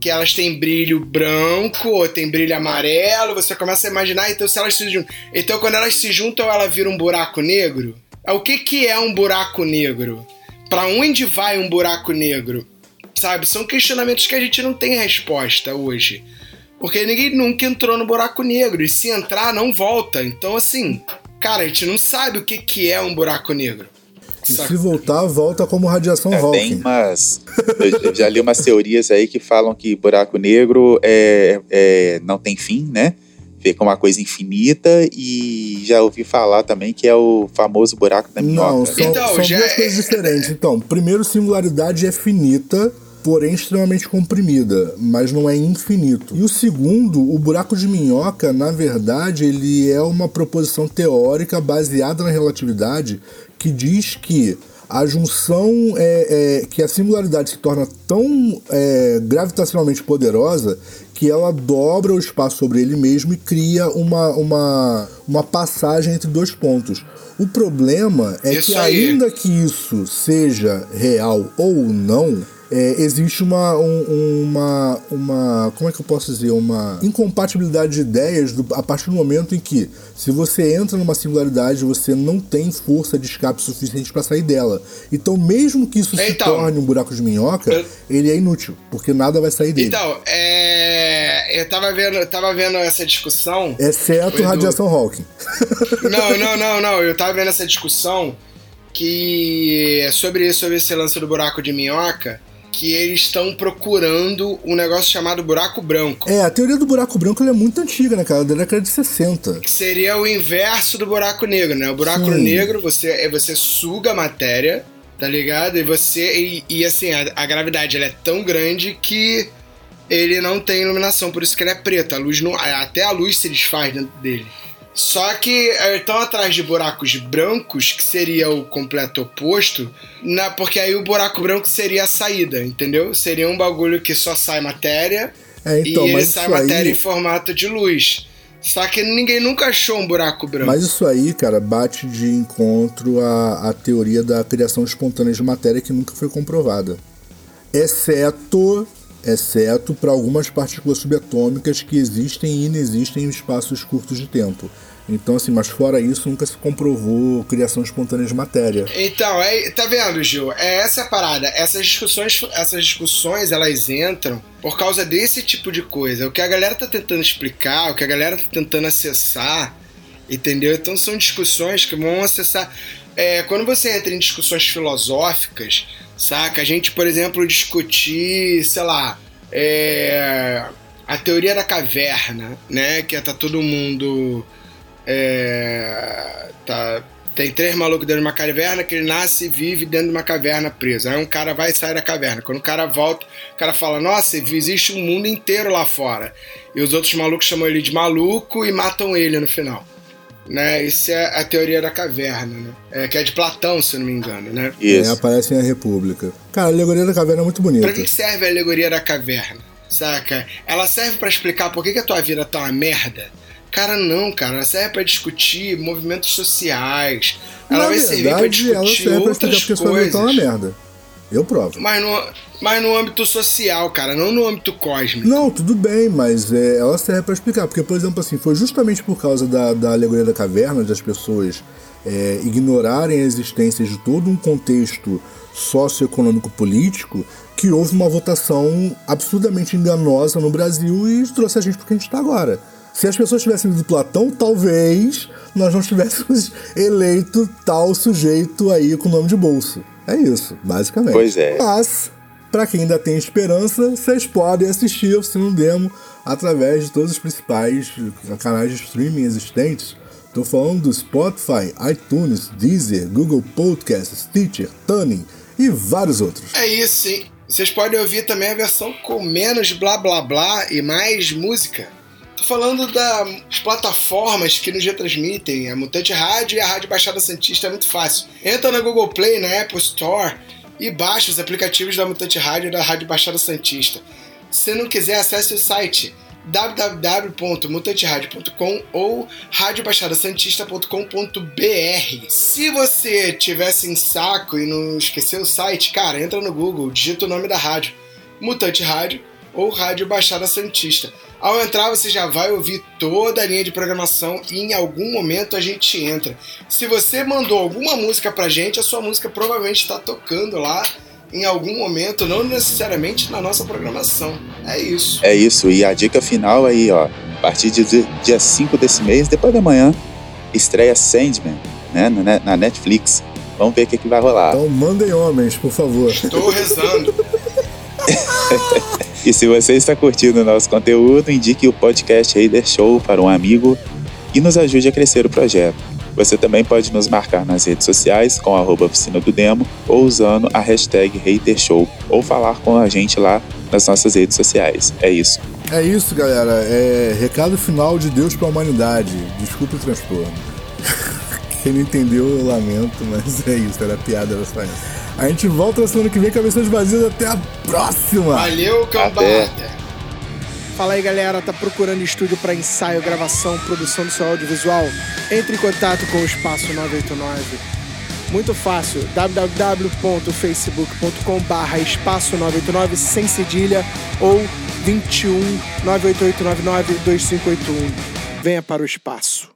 que elas têm brilho branco ou tem brilho amarelo, você começa a imaginar, então se elas se juntam. Então quando elas se juntam, ela vira um buraco negro? O que, que é um buraco negro? Pra onde vai um buraco negro? Sabe? São questionamentos que a gente não tem resposta hoje. Porque ninguém nunca entrou no buraco negro. E se entrar, não volta. Então, assim, cara, a gente não sabe o que, que é um buraco negro. E Saca? se voltar, volta como radiação É, Hawking. umas. Eu eu já li umas teorias aí que falam que buraco negro é, é- não tem fim, né? Fica uma coisa infinita e já ouvi falar também que é o famoso buraco da minhoca. Não, são, Então, são já duas é- coisas diferentes. Então, primeiro, singularidade é finita, porém extremamente comprimida, mas não é infinito. E o segundo, o buraco de minhoca, na verdade, ele é uma proposição teórica baseada na relatividade que diz que a junção é, é, que a singularidade se torna tão é, gravitacionalmente poderosa que ela dobra o espaço sobre ele mesmo e cria uma, uma, uma passagem entre dois pontos. O problema é Isso que aí. ainda que isso seja real ou não, é, existe uma, um- uma, uma. Como é que eu posso dizer? Uma incompatibilidade de ideias do- a partir do momento em que, se você entra numa singularidade, você não tem força de escape suficiente para sair dela. Então, mesmo que isso se Então, torne um buraco de minhoca, eu- ele é inútil, porque nada vai sair dele. Então, é. Eu tava vendo, eu tava vendo essa discussão. Exceto Edu. radiação Hawking. Não, não, não, não. Eu tava vendo essa discussão que é sobre, sobre esse lance do buraco de minhoca, que eles estão procurando um negócio chamado buraco branco. É, a teoria do buraco branco é muito antiga, né, cara? Da década de 60. Que seria o inverso do buraco negro, né? O buraco Sim. negro, você, é você suga a matéria, tá ligado? E você. E, e, assim, a, a gravidade é tão grande que ele não tem iluminação, por isso que ele é preto. A luz não, até a luz se desfaz dentro dele. Só que estão atrás de buracos brancos, que seria o completo oposto, na, porque aí o buraco branco seria a saída, entendeu? Seria um bagulho que só sai matéria É, então, e ele sai matéria aí- em formato de luz. Só que ninguém nunca achou um buraco branco. Mas isso aí, cara, bate de encontro à, à teoria da criação espontânea de matéria que nunca foi comprovada. Exceto, exceto para algumas partículas subatômicas que existem e inexistem em espaços curtos de tempo. Então, assim, mas fora isso, nunca se comprovou criação espontânea de matéria. Então, é, tá vendo, Gil? É essa a parada. Essas discussões, essas discussões, elas entram por causa desse tipo de coisa. O que a galera tá tentando explicar, o que a galera tá tentando acessar, entendeu? Então são discussões que vão acessar. É, quando você entra em discussões filosóficas, saca? A gente, por exemplo, discutir, sei lá, é, a teoria da caverna, né? Que tá todo mundo. É, tá, tem três malucos dentro de uma caverna que ele nasce e vive dentro de uma caverna preso. Aí um cara vai e sai da caverna. Quando o cara volta, o cara fala: Nossa, existe um mundo inteiro lá fora. E os outros malucos chamam ele de maluco e matam ele no final. Né? Isso é a teoria da caverna, né? É, que é de Platão, se eu não me engano, né? É, Isso. aparece em A República. Cara, a alegoria da caverna é muito bonita. Pra que, serve a alegoria da caverna? Saca? Ela serve pra explicar por que, que a tua vida tá uma merda? Cara, não, cara. Ela serve pra discutir movimentos sociais. Ela Na vai servir pra verdade, ela discutir serve pra explicar outras porque sua vida tá uma coisas. merda. Eu provo. Mas no, mas no âmbito social, cara, não no âmbito cósmico. Não, tudo bem, mas é, ela serve pra explicar. Porque, por exemplo, assim, foi justamente por causa da, da alegoria da caverna, das pessoas é, ignorarem a existência de todo um contexto socioeconômico político, que houve uma votação absurdamente enganosa no Brasil e trouxe a gente pro que a gente tá agora. Se as pessoas tivessem lido Platão, talvez nós não tivéssemos eleito tal sujeito aí com o nome de bolso. É isso, basicamente. Pois é. Mas, pra quem ainda tem esperança, vocês podem assistir o Sino Demo através de todos os principais canais de streaming existentes. Tô falando do Spotify, iTunes, Deezer, Google Podcasts, Stitcher, Tuning e vários outros. É isso, sim. Vocês podem ouvir também a versão com menos blá blá blá e mais música. Falando das plataformas que nos retransmitem, a Mutante Rádio e a Rádio Baixada Santista, é muito fácil. Entra na Google Play, na Apple Store e baixa os aplicativos da Mutante Rádio e da Rádio Baixada Santista. Se não quiser, acesse o site www.mutanteradio.com ou radiobaixadasantista.com.br. Se você tivesse em saco e não esqueceu o site, cara, entra no Google, digita o nome da rádio, Mutante Rádio ou Rádio Baixada Santista. Ao entrar, você já vai ouvir toda a linha de programação e em algum momento a gente entra. Se você mandou alguma música pra gente, a sua música provavelmente está tocando lá em algum momento, não necessariamente na nossa programação. É isso. É isso. E a dica final aí, ó. A partir de di- dia 5 desse mês, depois da manhã, estreia Sandman, né? Na Net- na Netflix. Vamos ver o que, que vai rolar. Então mandem homens, por favor. Estou rezando. E se você está curtindo o nosso conteúdo, indique o podcast Raider Show para um amigo e nos ajude a crescer o projeto. Você também pode nos marcar nas redes sociais com arroba oficina do demo ou usando a hashtag Hater Show ou falar com a gente lá nas nossas redes sociais. É isso. É isso, galera. É recado final de Deus pra humanidade. Desculpe o transtorno. Quem não entendeu, eu lamento, mas é isso, era piada, era só isso. A gente volta na semana que vem, cabeças vazias. Até a próxima! Valeu, cambada. Fala aí galera, tá procurando estúdio para ensaio, gravação, produção do seu audiovisual? Entre em contato com o Espaço 989. Muito fácil, www.facebook.com barra espaço 989 sem cedilha ou 21 98899 2581. Venha para o espaço.